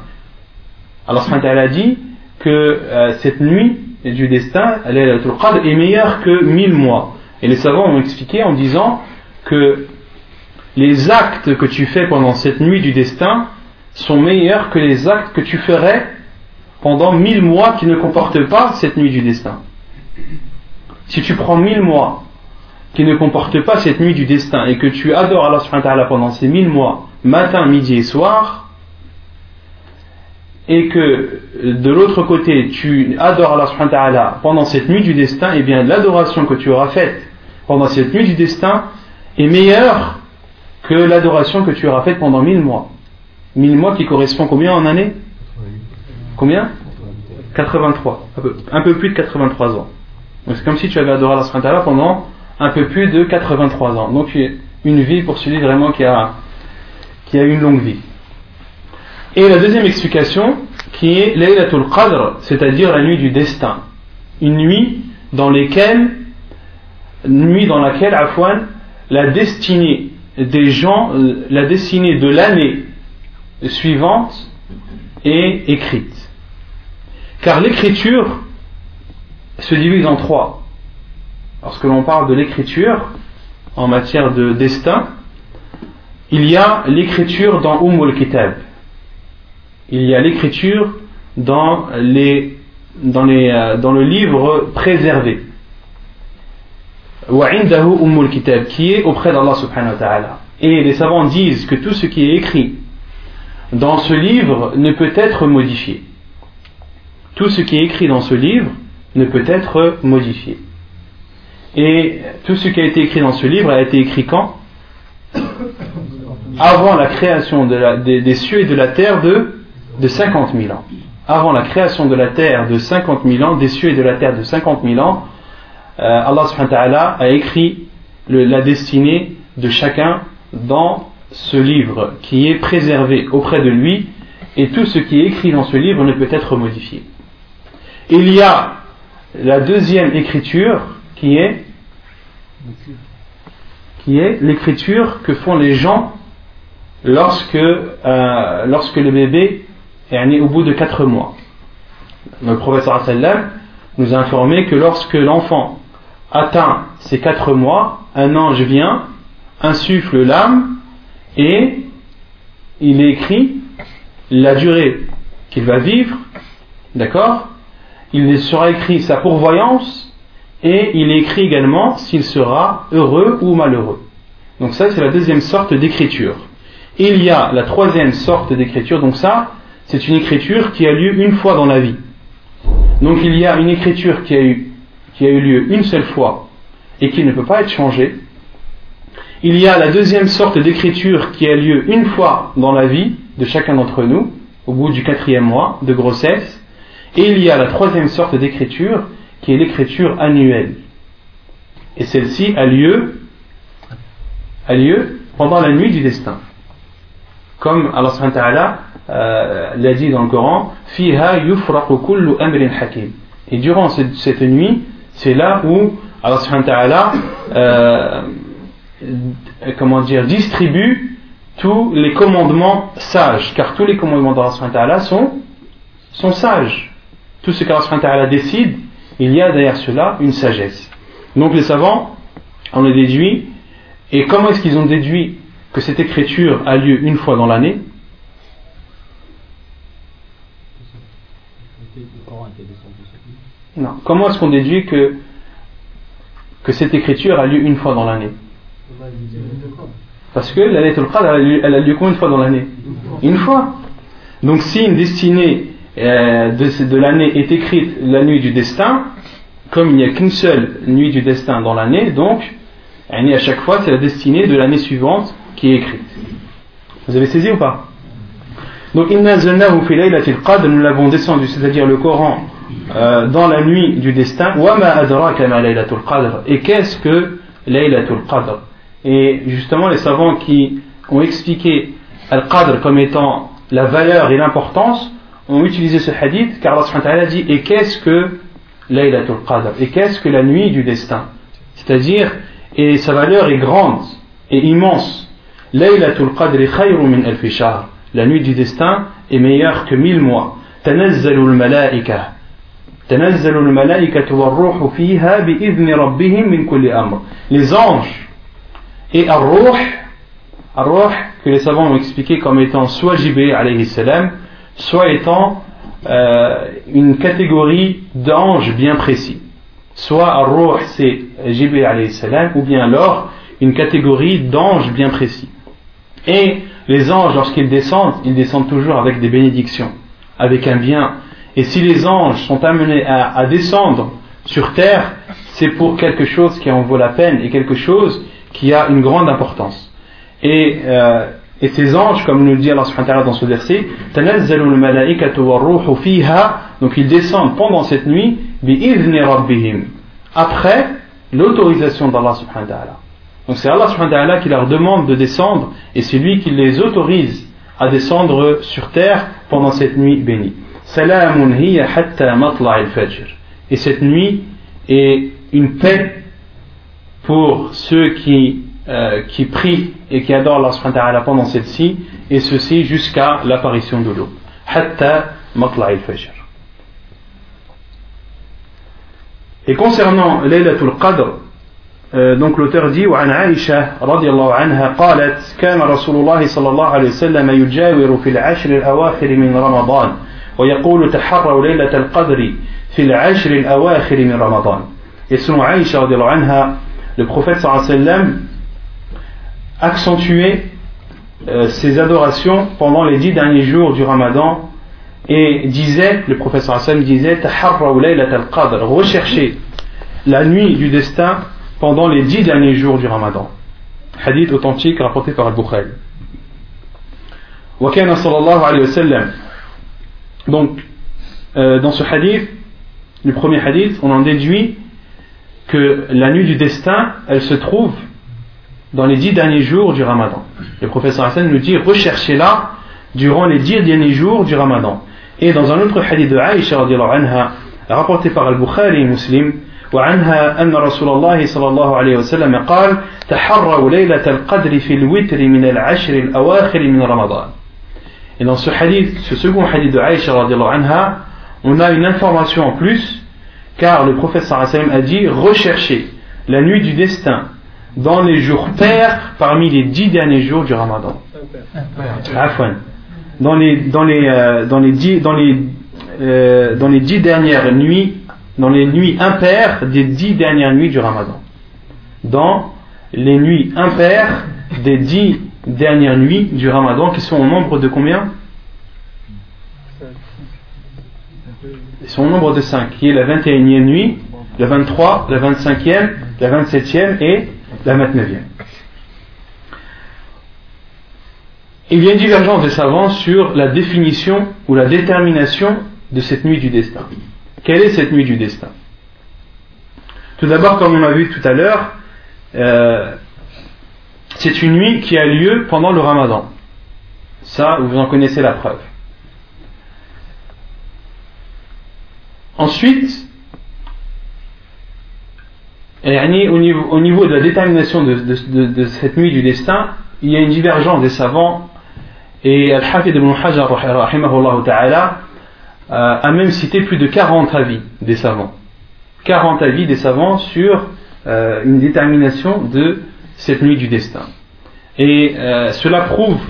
Allah subhanahu dit que euh, cette nuit du destin, Laylatul Qadr, est meilleure que mille mois. Et les savants ont expliqué en disant que les actes que tu fais pendant cette nuit du destin sont meilleurs que les actes que tu ferais pendant mille mois qui ne comportent pas cette nuit du destin. Si tu prends mille mois qui ne comportent pas cette nuit du destin et que tu adores Allah subhanahu pendant ces mille mois matin, midi et soir, et que de l'autre côté tu adores Allah subhanahu pendant cette nuit du destin, et eh bien l'adoration que tu auras faite pendant cette nuit du destin est meilleure que l'adoration que tu auras faite pendant mille mois. Mille mois qui correspond combien en année Combien 83. Un peu, un peu plus de 83 ans. C'est comme si tu avais adoré Allah wa ta'ala pendant un peu plus de 83 ans. Donc une vie pour celui vraiment qui a qui a une longue vie. Et la deuxième explication, qui est Laylatul Qadr, c'est-à-dire la nuit du destin. Une nuit dans, laquelle, nuit dans laquelle, Afwan, la destinée des gens, la destinée de l'année suivante est écrite. Car l'écriture se divise en trois. Lorsque l'on parle de l'écriture en matière de destin, il y a l'écriture dans Umm kitab Il y a l'écriture dans, euh, dans le livre préservé. Qui est auprès d'Allah subhanahu. Et les savants disent que tout ce qui est écrit dans ce livre ne peut être modifié. Tout ce qui est écrit dans ce livre ne peut être modifié. Et tout ce qui a été écrit dans ce livre a été écrit quand? Avant la création des, cieux et de la terre de, de 50 000 ans. Avant la création de la terre de 50 000 ans, des cieux et de la terre de 50 000 ans, euh, Allah subhanahu wa a écrit la destinée de chacun dans ce livre qui est préservé auprès de lui et tout ce qui est écrit dans ce livre ne peut être modifié. Il y a la deuxième écriture qui est qui est l'écriture que font les gens lorsque, euh, lorsque le bébé est né au bout de 4 mois. Le professeur nous a informé que lorsque l'enfant atteint ses 4 mois, un ange vient, insuffle l'âme et il écrit la durée qu'il va vivre, d'accord Il sera écrit sa pourvoyance et il écrit également s'il sera heureux ou malheureux. Donc ça, c'est la deuxième sorte d'écriture. Il y a la troisième sorte d'écriture, donc ça, c'est une écriture qui a lieu une fois dans la vie. Donc il y a une écriture qui a eu, qui a eu lieu une seule fois et qui ne peut pas être changée. Il y a la deuxième sorte d'écriture qui a lieu une fois dans la vie de chacun d'entre nous, au bout du quatrième mois de grossesse. Et il y a la troisième sorte d'écriture qui est l'écriture annuelle. Et celle-ci a lieu, a lieu pendant la nuit du destin. Comme Allah euh, l'a dit dans le Coran, Fiha kullu amrin hakim. Et durant cette nuit, c'est là où Allah euh, comment dire, distribue tous les commandements sages, car tous les commandements d'Allah sont, sont sages. Tout ce qu'Allah décide, il y a derrière cela une sagesse. Donc les savants en ont déduit, et comment est-ce qu'ils ont déduit que cette écriture a lieu une fois dans l'année? Non. Comment est-ce qu'on déduit que, cette écriture a lieu une fois dans l'année? Parce que la lettre Qadr, elle a lieu combien de fois dans l'année? Une fois. Donc si une destinée euh, de, de l'année est écrite la nuit du destin, comme il n'y a qu'une seule nuit du destin dans l'année, donc à chaque fois c'est la destinée de l'année suivante qui est écrite. Vous avez saisi ou pas? Donc nous l'avons descendu, c'est-à-dire le Coran, euh, dans la nuit du destin. Et qu'est-ce que Laylatul Qadr Et justement les savants qui ont expliqué Al-Qadr comme étant la valeur et l'importance ont utilisé ce hadith car Allah dit et qu'est-ce que Laylatul Qadr et qu'est-ce que la nuit du destin c'est-à-dire et sa valeur est grande et immense Laylatul Qadr min la nuit du destin est meilleure que mille mois تنزل الملائكة تنزل الملائكة والروح فيها بإذن ربهم من كل أمر les anges et Ar-Ruh Ar-Ruh que les savants ont expliqué comme étant soit Jibril alayhi salam soit étant euh, une catégorie d'anges bien précis. Soit Ar-Ruh c'est Jibril alayhi salam, ou bien alors une catégorie d'anges bien précis. Et les anges, lorsqu'ils descendent, ils descendent toujours avec des bénédictions, avec un bien. et si les anges sont amenés à, à descendre sur terre, c'est pour quelque chose qui en vaut la peine et quelque chose qui a une grande importance. Et euh, et ces anges, comme nous le dit Allah dans ce verset, donc ils descendent pendant cette nuit, après l'autorisation d'Allah subhanahu wa ta'ala. Donc c'est Allah subhanahu wa ta'ala qui leur demande de descendre, et c'est lui qui les autorise à descendre sur terre pendant cette nuit bénie. Et cette nuit est une paix pour ceux qui euh, qui prie et qui adore Allah subhanahu wa pendant celle-ci, et ceci jusqu'à l'apparition de l'eau. Hatta matla fajr Et concernant Laylatul Qadr, euh, donc l'auteur dit وعن عائشة رضي الله عنها قالت كان رسول الله صلى الله عليه وسلم يجاور في العشر الأواخر من رمضان ويقول تحروا ليلة القدر في العشر الأواخر من رمضان Et selon Aïcha رضي الله عنها, le prophète صلى الله عليه وسلم accentuer euh, ses adorations pendant les dix derniers jours du Ramadan et disait, le professeur Hassan disait, recherchez la nuit du destin pendant les dix derniers jours du Ramadan. Hadith authentique rapporté par Al-Bukhari. Donc, euh, dans ce hadith, le premier hadith, on en déduit que la nuit du destin, elle se trouve dans les dix derniers jours du Ramadan. Le professeur Hassan nous dit recherchez-la durant les dix derniers jours du Ramadan. Et dans un autre hadith de Aïcha anha, rapporté par Al-Bukhari et Muslim, وعنها أن رسول الله صلى الله عليه وسلم قال تحروا ليلة القدر في الوتر من العشر الأواخر من رمضان et dans ce hadith, ce second hadith de Aïcha anha, on a une information en plus, car le prophète sallallahu a dit recherchez la nuit du destin dans les jours pairs parmi les dix derniers jours du Ramadan. Dans les, dans les, euh, dans les, dix, dans les, euh, dans les dix dernières nuits dans les nuits impaires des dix dernières nuits du Ramadan. Dans les nuits impaires des dix dernières nuits du Ramadan, qui sont au nombre de combien Ils sont au nombre de cinq, qui est la 21e nuit, la 23, la 25e, la 27e et la 29e. Il y a une divergence des savants sur la définition ou la détermination de cette nuit du destin. Quelle est cette nuit du destin? Tout d'abord, comme on l'a vu tout à l'heure, euh, c'est une nuit qui a lieu pendant le ramadan. Ça, vous en connaissez la preuve. Ensuite, au niveau, au niveau de la détermination de, cette nuit du destin, il y a une divergence des savants et Al-Hafid ibn Hajar ta'ala, euh, a même cité plus de 40 avis des savants. 40 avis des savants sur euh, une détermination de cette nuit du destin. Et euh, cela prouve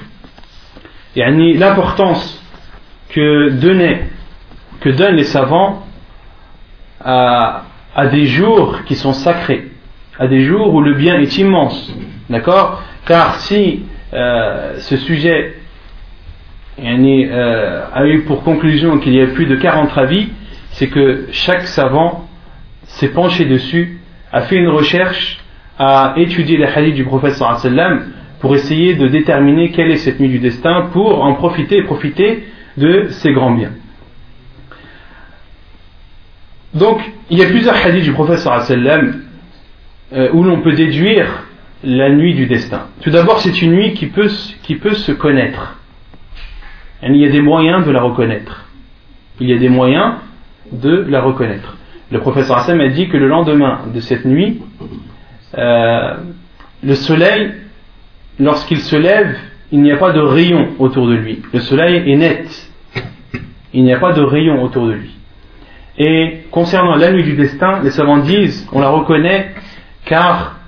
l'importance que, que donnent les savants à, des jours qui sont sacrés, à des jours où le bien est immense. D'accord? Car si ce sujet euh, a eu pour conclusion qu'il y a plus de 40 avis, c'est que chaque savant s'est penché dessus, a fait une recherche, a étudié les hadiths du prophète sallam pour essayer de déterminer quelle est cette nuit du destin pour en profiter et profiter de ces grands biens. Donc, il y a plusieurs hadiths du prophète sallam euh, où l'on peut déduire la nuit du destin. Tout d'abord, c'est une nuit qui peut, qui peut se connaître il y a des moyens de la reconnaître. Il y a des moyens de la reconnaître. Le professeur Hassan a dit que le lendemain de cette nuit, euh, le soleil, lorsqu'il se lève, il n'y a pas de rayon autour de lui. Le soleil est net. Il n'y a pas de rayon autour de lui. Et concernant la nuit du destin, les savants disent, on la reconnaît car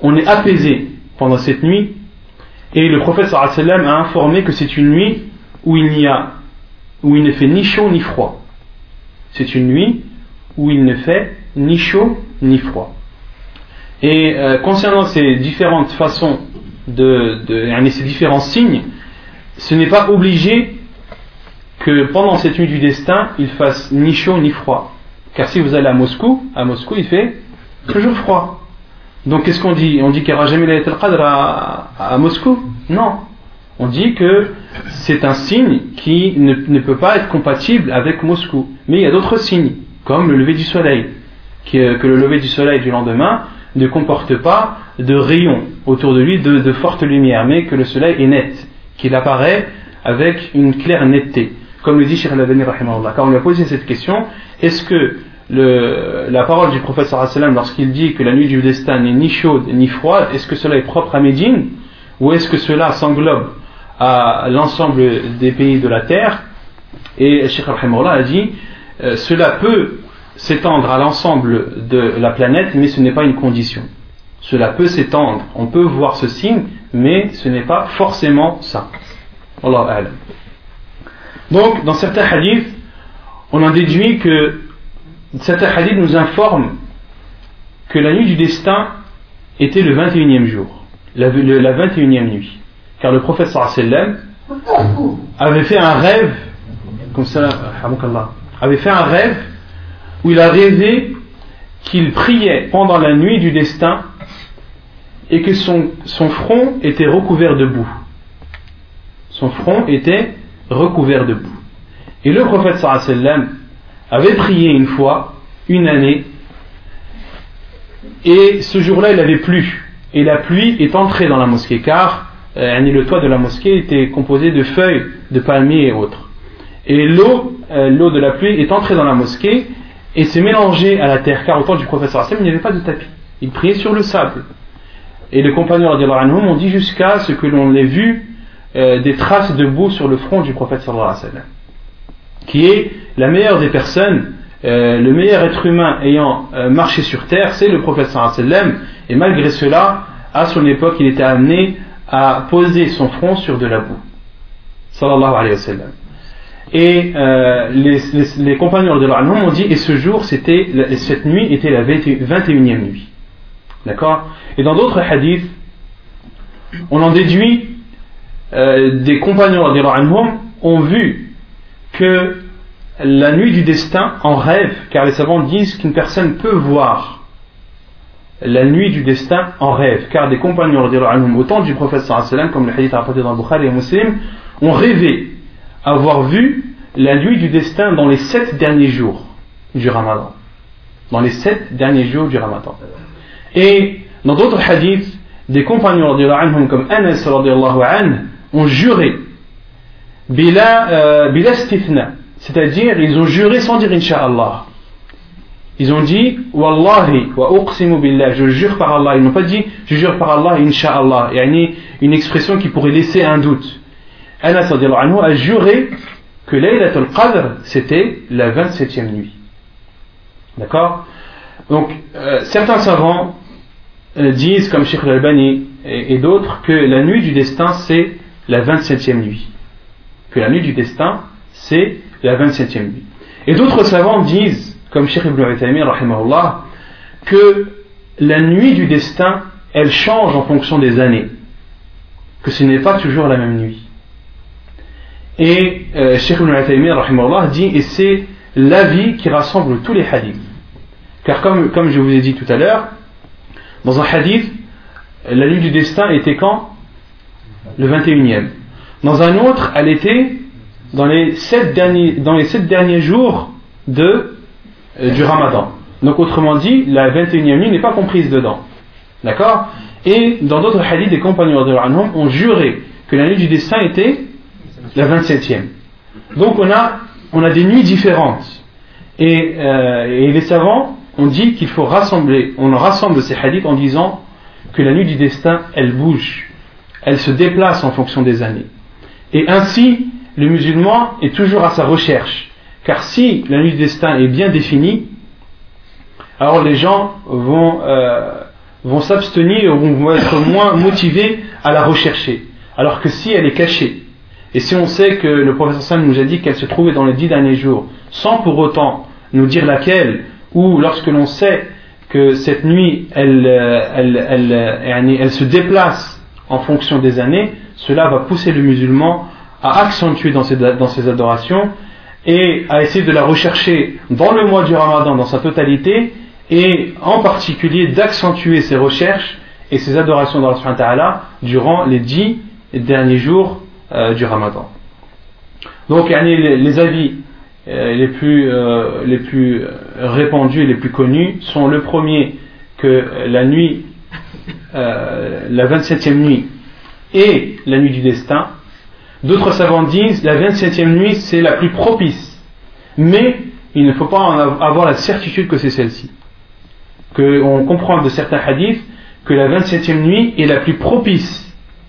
on est apaisé pendant cette nuit. Et le professeur a informé que c'est une nuit où il n'y a, où il ne fait ni chaud ni froid. C'est une nuit où il ne fait ni chaud ni froid. Et euh, concernant ces différentes façons de, de ces différents signes, ce n'est pas obligé que pendant cette nuit du destin, il fasse ni chaud ni froid. Car si vous allez à Moscou, à Moscou, il fait toujours froid. Donc qu'est-ce qu'on dit? On dit qu'il n'y aura jamais la qadr à, à Moscou? Non. On dit que c'est un signe qui ne, peut pas être compatible avec Moscou. Mais il y a d'autres signes, comme le lever du soleil, que, le lever du soleil du lendemain ne comporte pas de rayons autour de lui de, de forte lumière, mais que le soleil est net, qu'il apparaît avec une claire netteté. Comme le dit Sheikh al Car on lui a posé cette question, est-ce que la parole du prophète lorsqu'il dit que la nuit du destin n'est ni chaude ni froide, est-ce que cela est propre à Médine ou est-ce que cela s'englobe à l'ensemble des pays de la terre? Et Sheikh Rahimullah a dit euh, cela peut s'étendre à l'ensemble de la planète, mais ce n'est pas une condition. Cela peut s'étendre, on peut voir ce signe, mais ce n'est pas forcément ça. Allah Donc, dans certains hadiths, on en déduit que certains hadiths nous informent que la nuit du destin était le 21e jour, la, la 21e nuit car le prophète sallam avait fait un rêve, comme ça, avait fait un rêve où il a rêvé qu'il priait pendant la nuit du destin et que son, son front était recouvert de boue. Son front était recouvert de boue. Et le prophète sallam avait prié une fois, une année, et ce jour-là il avait plu. Et la pluie est entrée dans la mosquée car euh, le toit de la mosquée était composé de feuilles de palmiers et autres. Et l'eau, euh, l'eau de la pluie est entrée dans la mosquée et s'est mélangée à la terre, car au temps du professeur il n'y avait pas de tapis. Il priait sur le sable. Et les compagnons anhum ont dit jusqu'à ce que l'on ait vu euh, des traces de boue sur le front du prophète sallallahu qui est la meilleure des personnes, le meilleur être humain ayant marché sur terre, c'est le prophète sallallahu et malgré cela, à son époque, il était amené à poser son front sur de la boue. Sallallahu alayhi wa sallam. Et euh, les, compagnons de ont dit, et ce jour, c'était, cette nuit était la 21e nuit. D'accord? Et dans d'autres hadiths, on en déduit, euh, des compagnons de ont vu que la nuit du destin en rêve, car les savants disent qu'une personne peut voir la nuit du destin en rêve, car des compagnons au temps du prophète comme le hadith rapporté dans Bukhari et Muslim, ont rêvé avoir vu la nuit du destin dans les sept derniers jours du Ramadan. Dans les sept derniers jours du Ramadan. Et dans d'autres hadiths, des compagnons comme Anas ont juré bila, euh, c'est-à-dire ils ont juré sans dire Inch'Allah. Ils ont dit Wallahi wa uqsimu billah, je jure par Allah. Ils n'ont pas dit je jure par Allah, Inch'Allah. Il y a une expression qui pourrait laisser un doute. Anas a juré que Laylatul Qadr c'était la 27e nuit. D'accord? Donc euh, certains savants euh, disent, comme Sheikh Al-Albani et, d'autres, que la nuit du destin c'est la 27e nuit. Que la nuit du destin c'est la 27e nuit. Et d'autres savants disent comme Sheikh Ibn Uthaymin, que la nuit du destin, elle change en fonction des années. Que ce n'est pas toujours la même nuit. Et euh, Sheikh Ibn Uthaymin, dit, et c'est l'avis qui rassemble tous les hadiths. Car comme, comme je vous ai dit tout à l'heure, dans un hadith, la nuit du destin était quand? Le 21e. Dans un autre, elle était dans les sept derniers, dans les sept derniers jours de euh, du ramadan. Donc autrement dit, la 21e nuit n'est pas comprise dedans. D'accord? Et dans d'autres hadiths, des compagnons de l'Anhum ont juré que la nuit du destin était la 27e. Donc on a, des nuits différentes. Et, euh, et les savants ont dit qu'il faut rassembler, on rassemble ces hadiths en disant que la nuit du destin, elle bouge, elle se déplace en fonction des années. Et ainsi, le musulman est toujours à sa recherche. Car si la nuit du destin est bien définie, alors les gens vont, euh, vont s'abstenir ou vont être moins motivés à la rechercher. Alors que si elle est cachée, et si on sait que le professeur Sam nous a dit qu'elle se trouvait dans les dix derniers jours, sans pour autant nous dire laquelle, ou lorsque l'on sait que cette nuit, elle, euh, elle se déplace en fonction des années, cela va pousser le musulman à accentuer dans ses, adorations et à essayer de la rechercher dans le mois du Ramadan dans sa totalité et en particulier d'accentuer ses recherches et ses adorations dans Allah durant les dix derniers jours euh, du Ramadan. Donc les, avis euh, les, plus, euh, les plus répandus et les plus connus sont le premier que la nuit, la 27e nuit et la nuit du destin D'autres savants disent la 27e nuit c'est la plus propice. Mais il ne faut pas avoir la certitude que c'est celle-ci. On comprend de certains hadiths que la 27e nuit est la plus propice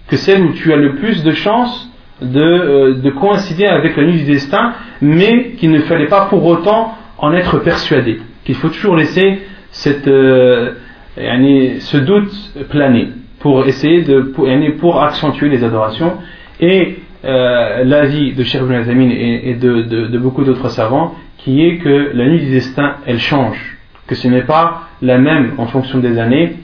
que celle où tu as le plus de chances de, euh, de coïncider avec la nuit du destin, mais qu'il ne fallait pas pour autant en être persuadé. Qu'il faut toujours laisser cette, euh, ce doute planer pour essayer de pour, pour accentuer les adorations. Et euh, l'avis de Cheikh Ibn et, de, beaucoup d'autres savants, qui est que la nuit du destin, elle change, que ce n'est pas la même en fonction des années,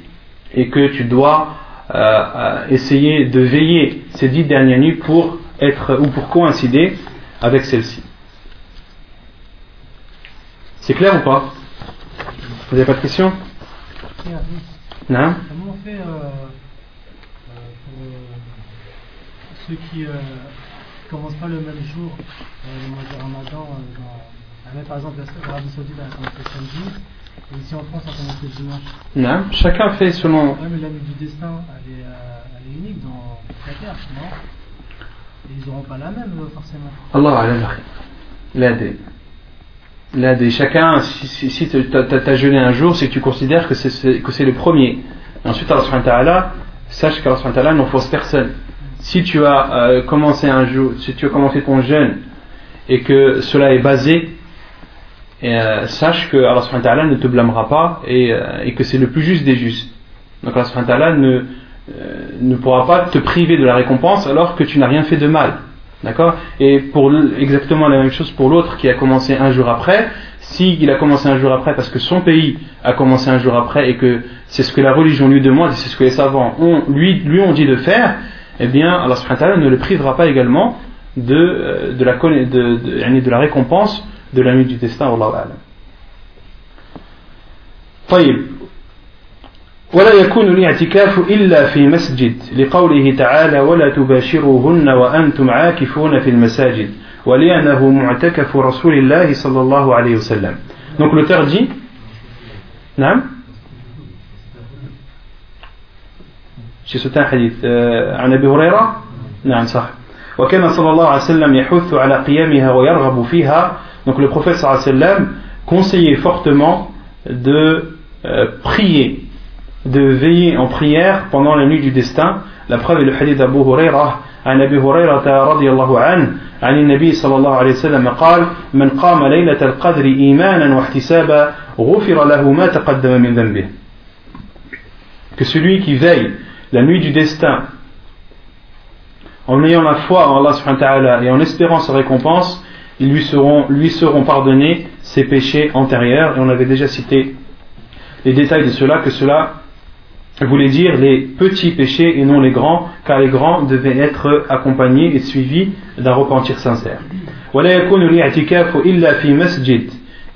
et que tu dois euh, essayer de veiller ces dix dernières nuits pour être ou pour coïncider avec celle-ci. C'est clair ou pas? Vous n'avez pas de questions? Non Comment on fait ceux qui ne euh, commencent pas le même jour, euh, le mois de Ramadan, euh, dans, par exemple l'Arabie Saoudite a commencé samedi, et ici en France on commence le dimanche. Non, chacun fait selon. Oui, mais la nuit du destin, elle est, elle est unique dans la terre, non? Ils n'auront pas la même forcément. Allah l'aide. L'aide. Chacun, si, si, tu as, jeûné un jour, c'est que tu considères que c'est le premier. Et ensuite, Allah sache qu'Allah n'en force personne si tu as euh, commencé un jour, si tu as commencé ton jeûne et que cela est basé, euh, sache que Allah ne te blâmera pas euh, et, que c'est le plus juste des justes. Donc Allah ne, euh, ne pourra pas te priver de la récompense alors que tu n'as rien fait de mal. D'accord? Et pour exactement la même chose pour l'autre qui a commencé un jour après, s'il a commencé un jour après parce que son pays a commencé un jour après et que c'est ce que la religion lui demande et c'est ce que les savants lui, lui ont dit de faire, eh bien Allah ne le privera pas également de, euh, de, la, récompense de la nuit du destin. Allah ولا يكون الاعتكاف إلا في مسجد لقوله تعالى ولا تباشروهن وأنتم عاكفون في المساجد. ولأنه معتكف رسول الله صلى الله عليه وسلم. L'auteur dit نعم. Sauté un hadith. عن أبي هريرة؟ نعم صح. وكان صلى الله عليه وسلم يحث على قيامها ويرغب فيها. Donc le صلى الله عليه وسلم conseillait fortement de euh, prier de veiller en prière pendant la nuit du destin. La preuve est le hadith d'Abu Hurairah عن أبي هريرة رضي الله عنه عن النبي صلى الله عليه وسلم قال من قام ليلة القدر إيمانا واحتسابا غفر له ما تقدم من ذنبه que celui qui veille la nuit du destin en ayant la foi en Allah subhanahu wa ta'ala et en espérant sa récompense ils lui seront, lui seront pardonnés ses péchés antérieurs et on avait déjà cité les détails de cela que cela voulait dire les petits péchés et non les grands, car les grands devaient être accompagnés et suivis d'un repentir sincère.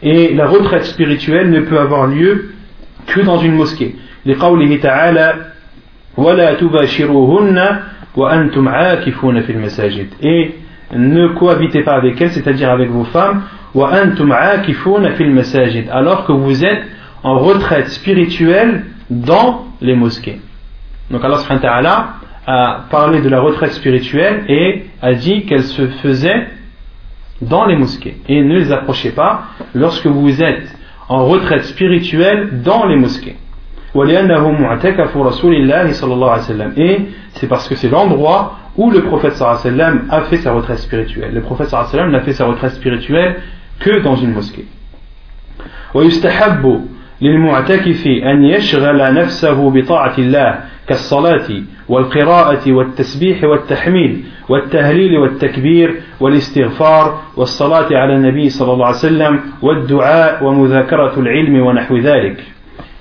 Et la retraite spirituelle ne peut avoir lieu que dans une mosquée. Et ne cohabitez pas avec elles, c'est-à-dire avec vos femmes, alors que vous êtes en retraite spirituelle dans les mosquées. Donc Allah subhanahu a parlé de la retraite spirituelle et a dit qu'elle se faisait dans les mosquées. Et ne les approchez pas lorsque vous êtes en retraite spirituelle dans les mosquées. Et c'est parce que c'est l'endroit où le prophète sallam a fait sa retraite spirituelle. Le prophète sallam n'a fait sa retraite spirituelle que dans une mosquée. للمعتكف أن يشغل نفسه بطاعة الله كالصلاة والقراءة والتسبيح والتحميد والتهليل والتكبير والاستغفار والصلاة على النبي صلى الله عليه وسلم والدعاء ومذاكرة العلم ونحو ذلك.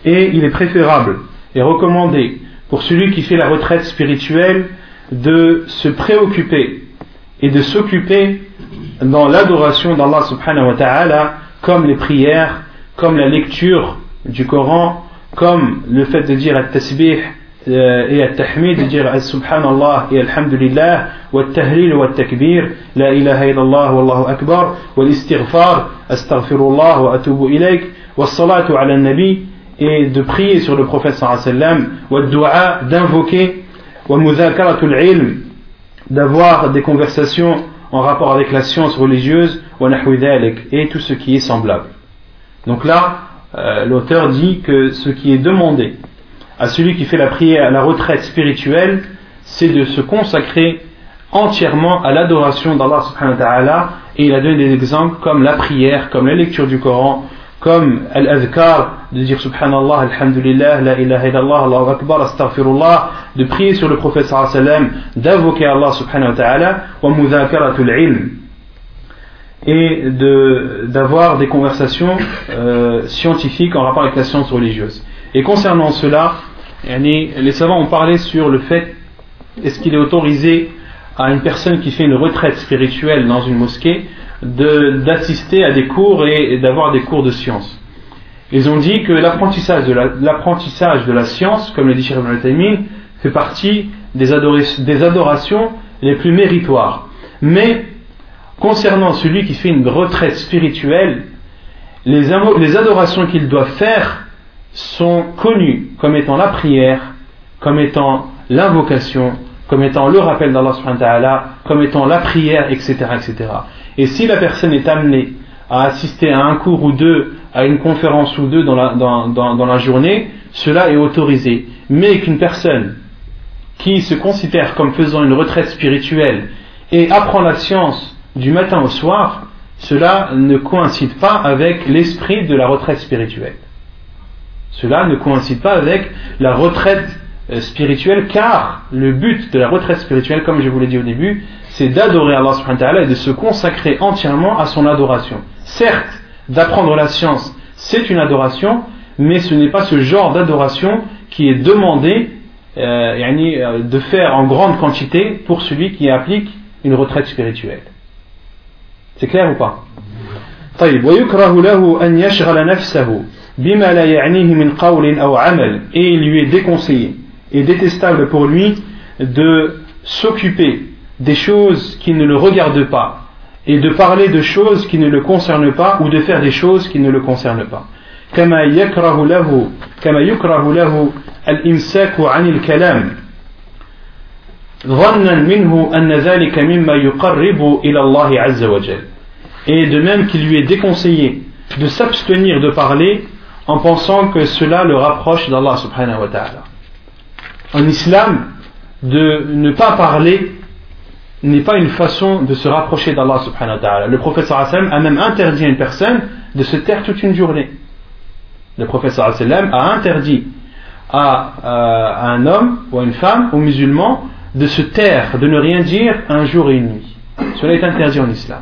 Et il est préférable et recommandé pour celui qui fait la retraite spirituelle de se préoccuper et de s'occuper dans l'adoration d'Allah subhanahu wa ta'ala comme les prières, comme la lecture du Coran comme le fait de dire at-tasbih euh, et at-tahmid, de dire subhanallah et alhamdulillah, wa tahlil wa takbir, la ilaha illallah wallahu akbar, wa l'istighfar, astaghfirullah wa atubu ilayk, wa salatu ala nabi, et de prier sur le prophète sallam, wa dua, d'invoquer, wa mudhakaratul ilm, d'avoir des conversations en rapport avec la science religieuse, et tout ce qui est semblable. Donc là, euh, l'auteur dit que ce qui est demandé à celui qui fait la prière à la retraite spirituelle, c'est de se consacrer entièrement à l'adoration d'Allah subhanahu wa ta'ala. Et il a donné des exemples comme la prière, comme la lecture du Coran, comme al-adhkar, de dire subhanallah, alhamdulillah, la ilaha illallah, Allahu akbar, astaghfirullah, de prier sur le prophète sallallahu alayhi wa sallam, d'invoquer Allah subhanahu wa ta'ala, wa mudhakaratul ilm, et d'avoir des conversations euh, scientifiques en rapport avec la science religieuse. Et concernant cela, les savants ont parlé sur le fait est-ce qu'il est autorisé à une personne qui fait une retraite spirituelle dans une mosquée d'assister à des cours et, d'avoir des cours de science. Ils ont dit que l'apprentissage de, la, de la science, comme le dit Cheikh Ibn fait partie des, adorations les plus méritoires. Mais concernant celui qui fait une retraite spirituelle, les, adorations qu'il doit faire sont connues comme étant la prière, comme étant l'invocation, comme étant le rappel d'Allah, comme étant la prière, etc., etc. Et si la personne est amenée à assister à un cours ou deux, à une conférence ou deux dans la, dans la journée, cela est autorisé. Mais qu'une personne qui se considère comme faisant une retraite spirituelle et apprend la science du matin au soir, cela ne coïncide pas avec l'esprit de la retraite spirituelle. Cela ne coïncide pas avec la retraite euh, spirituelle, car le but de la retraite spirituelle, comme je vous l'ai dit au début, c'est d'adorer Allah subhanahu wa ta'ala et de se consacrer entièrement à son adoration. Certes, d'apprendre la science, c'est une adoration, mais ce n'est pas ce genre d'adoration qui est demandé euh, euh, de faire en grande quantité pour celui qui applique une retraite spirituelle. C'est clair ou pas طيب ويكره له أن يشغل نفسه بما لا يعنيه من قول أو عمل et il lui est déconseillé et détestable pour lui de s'occuper des choses qui ne le regardent pas et de parler de choses qui ne le concernent pas ou de faire des choses qui ne le concernent pas كما يكره له كما يكره له الإمساك عن الكلام ظنا منه أن ذلك مما يقرب إلى الله عز وجل et de même qu'il lui est déconseillé de s'abstenir de parler en pensant que cela le rapproche d'Allah subhanahu wa ta'ala. En islam, de ne pas parler n'est pas une façon de se rapprocher d'Allah subhanahu wa ta'ala. Le professeur a même interdit à une personne de se taire toute une journée. Le professeur a interdit à, euh, à, un homme ou à une femme, aux musulmans, de se taire, de ne rien dire un jour et une nuit. Cela est interdit en islam.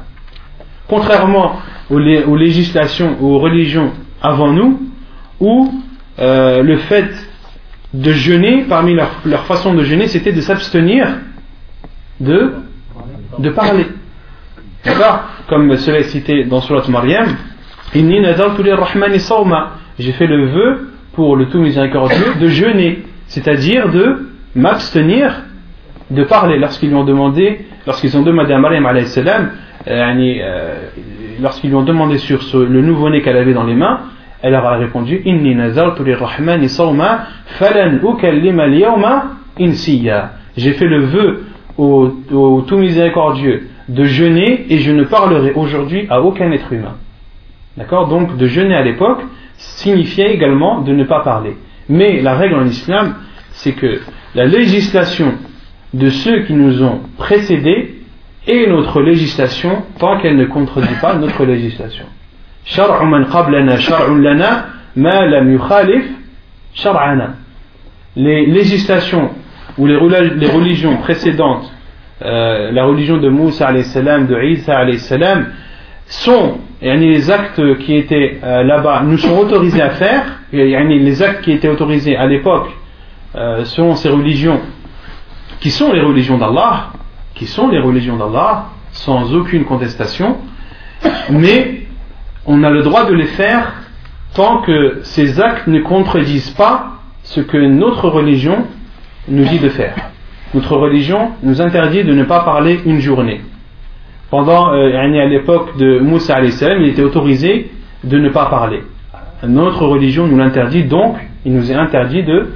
Contrairement aux, législations, aux religions avant nous, où euh, le fait de jeûner, parmi leur, leur façon de jeûner, c'était de s'abstenir de, de parler. D'accord? Comme cela est cité dans Surat Maryam, j'ai fait le vœu pour le tout miséricordieux de jeûner, c'est-à-dire de m'abstenir de parler. Lorsqu'ils lui ont demandé, lorsqu'ils ont demandé à Maryam salam, euh, euh, lorsqu'ils lui ont demandé sur le nouveau-né qu'elle avait dans les mains, elle leur a répondu Inni nazartu lirrahmani falan ukallima al-yawma insiya. J'ai fait le vœu au, au, tout miséricordieux de jeûner et je ne parlerai aujourd'hui à aucun être humain. D'accord? Donc de jeûner à l'époque signifiait également de ne pas parler. Mais la règle en islam, c'est que la législation de ceux qui nous ont précédés est notre législation tant qu'elle ne contredit pas notre législation. Les législations ou les religions précédentes, euh, la religion de Moussa de Isa salam, sont les actes qui étaient euh, là-bas nous sont autorisés à faire, les actes qui étaient autorisés à l'époque euh, selon ces religions, qui sont les religions d'Allah, qui sont les religions d'Allah, sans aucune contestation, mais on a le droit de les faire tant que ces actes ne contredisent pas ce que notre religion nous dit de faire. Notre religion nous interdit de ne pas parler une journée pendant euh, à l'époque de Moussa il était autorisé de ne pas parler. Notre religion nous l'interdit, donc il nous est interdit de,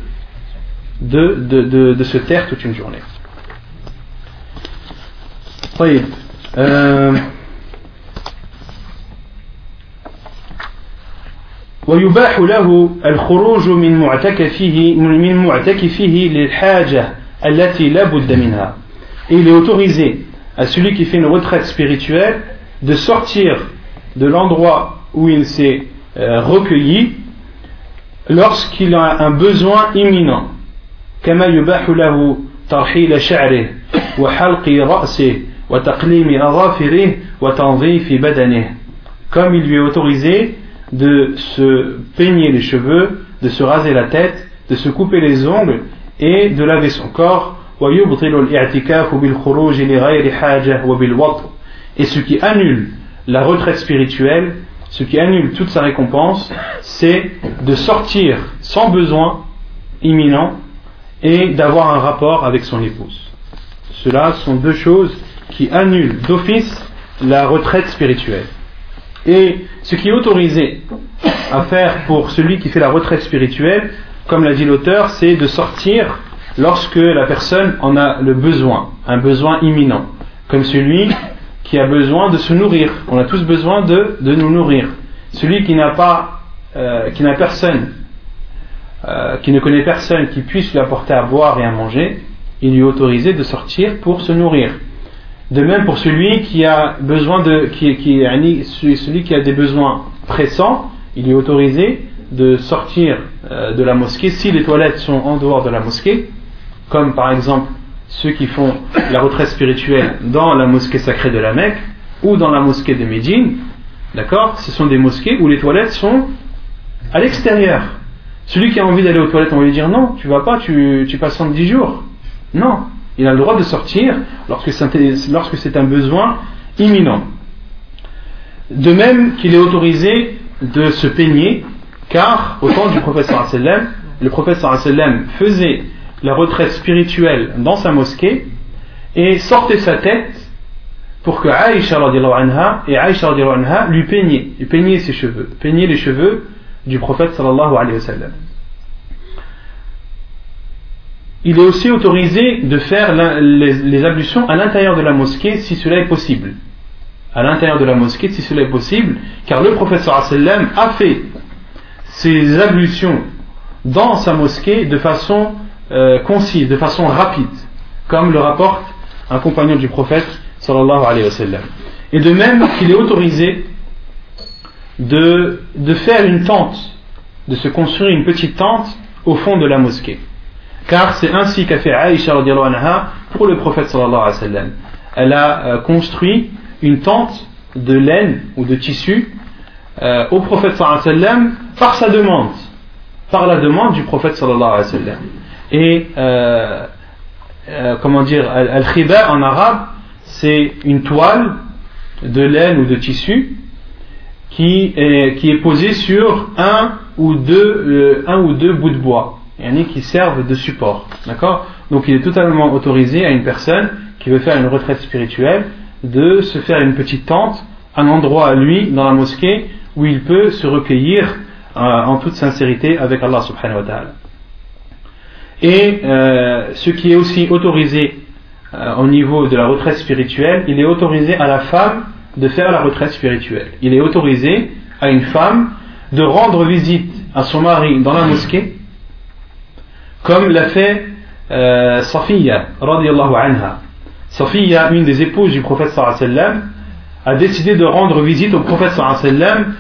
de, de, de, se taire toute une journée. Oui. Euh, ويباح له الخروج من معتكفه من معتكفه للحاجة التي لا بد منها. Et il est autorisé à celui qui fait une retraite spirituelle de sortir de l'endroit où il s'est euh, recueilli lorsqu'il a un besoin imminent. كما يباح له ترحيل شعره وحلق رأسه وتقليم أظافره وتنظيف بدنه comme il lui est autorisé de se peigner les cheveux, de se raser la tête, de se couper les ongles et de laver son corps et ce qui annule la retraite spirituelle, ce qui annule toute sa récompense, c'est de sortir sans besoin imminent et d'avoir un rapport avec son épouse. Cela sont deux choses qui annulent d'office la retraite spirituelle. Et ce qui est autorisé à faire pour celui qui fait la retraite spirituelle, comme l'a dit l'auteur, c'est de sortir lorsque la personne en a le besoin, un besoin imminent, comme celui qui a besoin de se nourrir. On a tous besoin de, de nous nourrir. Celui qui n'a pas, euh, qui n'a personne, euh, qui ne connaît personne qui puisse lui apporter à boire et à manger, il lui est autorisé de sortir pour se nourrir. De même pour celui qui a besoin de, qui, celui qui a des besoins pressants, il est autorisé de sortir euh, de la mosquée si les toilettes sont en dehors de la mosquée, comme par exemple ceux qui font la retraite spirituelle dans la mosquée sacrée de la Mecque ou dans la mosquée de Médine, d'accord? Ce sont des mosquées où les toilettes sont à l'extérieur. Celui qui a envie d'aller aux toilettes, on va lui dire non, tu vas pas, tu, tu passes 10 jours. Non, il a le droit de sortir lorsque c'est un besoin imminent. De même qu'il est autorisé de se peigner, car au temps du prophète sallam, le prophète sallam faisait la retraite spirituelle dans sa mosquée et sortait sa tête pour que Aïcha et Aïcha lui peignaient, lui peignaient ses cheveux, peignaient les cheveux du prophète sallallahu alayhi wa sallam. Il est aussi autorisé de faire les, ablutions à l'intérieur de la mosquée si cela est possible. À l'intérieur de la mosquée si cela est possible, car le prophète sallam a fait ses ablutions dans sa mosquée de façon euh, concise, de façon rapide, comme le rapporte un compagnon du prophète sallallahu alayhi wa sallam. Et de même qu'il est autorisé de, de faire une tente, de se construire une petite tente au fond de la mosquée. Car c'est ainsi qu'a fait Aïcha anha pour le prophète sallallahu alayhi wa sallam. Elle a euh, construit une tente de laine ou de tissu euh, au prophète sallallahu alayhi wa sallam par sa demande, par la demande du prophète sallallahu alayhi wa sallam. Et euh, euh, comment dire, al-khiba en arabe, c'est une toile de laine ou de tissu qui est, posée sur un ou deux, euh, un ou deux bouts de bois, qui servent de support. D'accord? Donc il est totalement autorisé à une personne qui veut faire une retraite spirituelle de se faire une petite tente, un endroit à lui dans la mosquée où il peut se recueillir en toute sincérité avec Allah subhanahu wa ta'ala. Et euh, ce qui est aussi autorisé euh, au niveau de la retraite spirituelle, il est autorisé à la femme de faire la retraite spirituelle. Il est autorisé à une femme de rendre visite à son mari dans la mosquée, comme l'a fait euh, Safiya, anha. Safiya, une des épouses du prophète sallam, a décidé de rendre visite au prophète sallam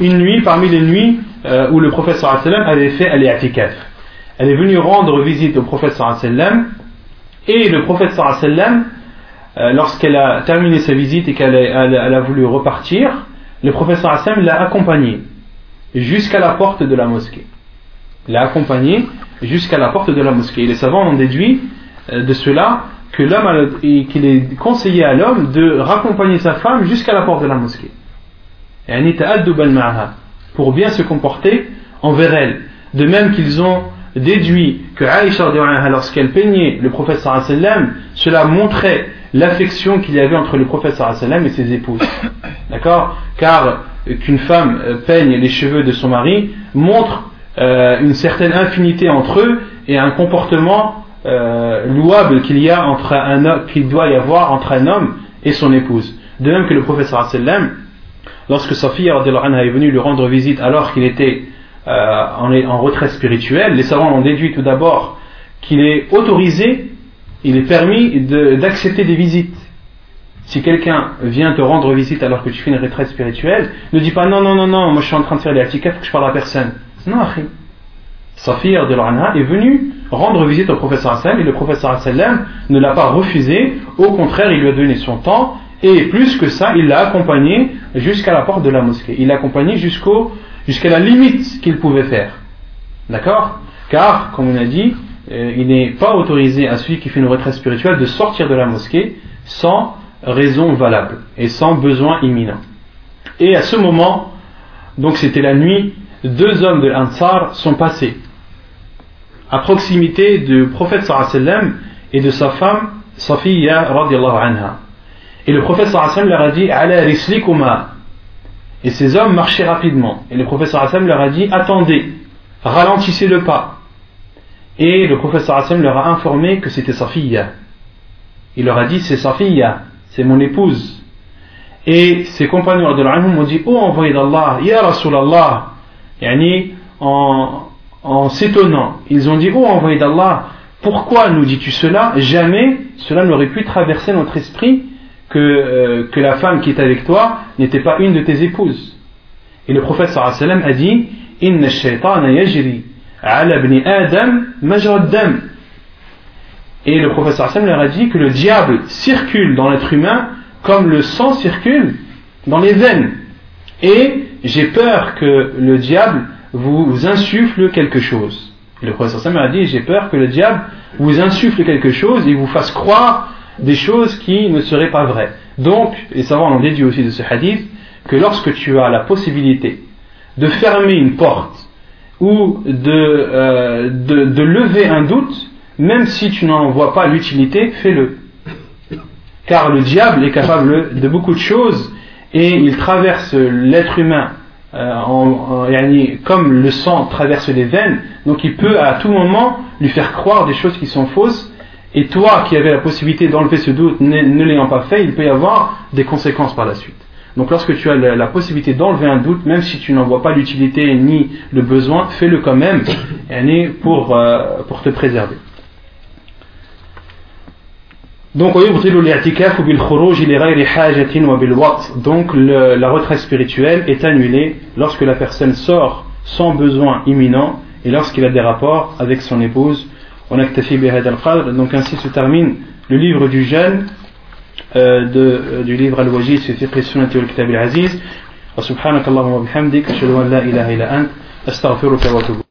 une nuit parmi les nuits euh, où le prophète sallam avait fait al-i'tikaf elle est venue rendre visite au prophète sallam et le prophète sallam lorsqu'elle a terminé sa visite et qu'elle a, voulu repartir le prophète sallam l'a accompagnée jusqu'à la porte de la mosquée. L'a accompagnée jusqu'à la porte de la mosquée. Et les savants ont déduit euh, de cela que l'homme qu'il est conseillé à l'homme de raccompagner sa femme jusqu'à la porte de la mosquée. Pour bien se comporter envers elle. De même qu'ils ont déduit que Aïcha lorsqu'elle peignait le prophète sallam, cela montrait l'affection qu'il y avait entre le prophète sallam et ses épouses. [coughs] D'accord? Car qu'une femme euh, peigne les cheveux de son mari montre euh, une certaine infinité entre eux et un comportement euh, louable qu'il y a entre un qu'il doit y avoir entre un homme et son épouse. De même que le prophète sallam, lorsque sa fille est venue lui rendre visite alors qu'il était euh, en, en retraite spirituelle, les savants ont déduit tout d'abord qu'il est autorisé, il est permis d'accepter des visites. Si quelqu'un vient te rendre visite alors que tu fais une retraite spirituelle, ne dis pas non, non, non, non, moi je suis en train de faire des atikaf, que je parle à personne. Non, Akhi. Safir de l'Anha est venu rendre visite au professeur sallam et le professeur sallam ne l'a pas refusé, au contraire, il lui a donné son temps et plus que ça, il l'a accompagné jusqu'à la porte de la mosquée. Il l'a accompagné jusqu'à la limite qu'il pouvait faire. D'accord? Car, comme on a dit, euh, il n'est pas autorisé à celui qui fait une retraite spirituelle de sortir de la mosquée sans raison valable et sans besoin imminent. Et à ce moment, donc c'était la nuit, deux hommes de l'Ansar sont passés à proximité du prophète sallam et de sa femme Safiya radiallahu anha. Et le prophète sallam leur a dit Ala et ces hommes marchaient rapidement. Et le professeur Hassan leur a dit Attendez, ralentissez le pas. Et le professeur Hassan leur a informé que c'était sa fille. Il leur a dit C'est sa fille, c'est mon épouse. Et ses compagnons de l'Anhum ont dit Oh envoyé d'Allah, Ya Rasulallah, yani, en, en s'étonnant, ils ont dit Oh envoyé d'Allah, pourquoi nous dis-tu cela? Jamais cela n'aurait pu traverser notre esprit que, euh, que la femme qui est avec toi n'était pas une de tes épouses. Et le prophète sallam a dit Inna shaytana yajri ala ibn Adam. Et le professeur Hassan leur a dit que le diable circule dans l'être humain comme le sang circule dans les veines. Et j'ai peur que le diable vous insuffle quelque chose. Et le professeur Hassan a dit j'ai peur que le diable vous insuffle quelque chose et vous fasse croire des choses qui ne seraient pas vraies. Donc, les savants l'ont déduit aussi de ce hadith, que lorsque tu as la possibilité de fermer une porte ou de, euh, de, de lever un doute, même si tu n'en vois pas l'utilité, fais-le. Car le diable est capable de beaucoup de choses et il traverse l'être humain euh, comme le sang traverse les veines, donc il peut à tout moment lui faire croire des choses qui sont fausses et toi qui avais la possibilité d'enlever ce doute ne, l'ayant pas fait, il peut y avoir des conséquences par la suite. Donc lorsque tu as la, possibilité d'enlever un doute, même si tu n'en vois pas l'utilité ni le besoin, fais-le quand même pour, euh, pour te préserver. Donc, donc la retraite spirituelle est annulée lorsque la personne sort sans besoin imminent et lorsqu'il a des rapports avec son épouse. Donc ainsi se termine le livre du jeûne euh, de, euh, du livre Al-Wajiz fi fiqh sunnati wal kitab al-aziz wa subhanaka allahumma wa bihamdik ashhadu an la ilaha illa ant astaghfiruka wa atubu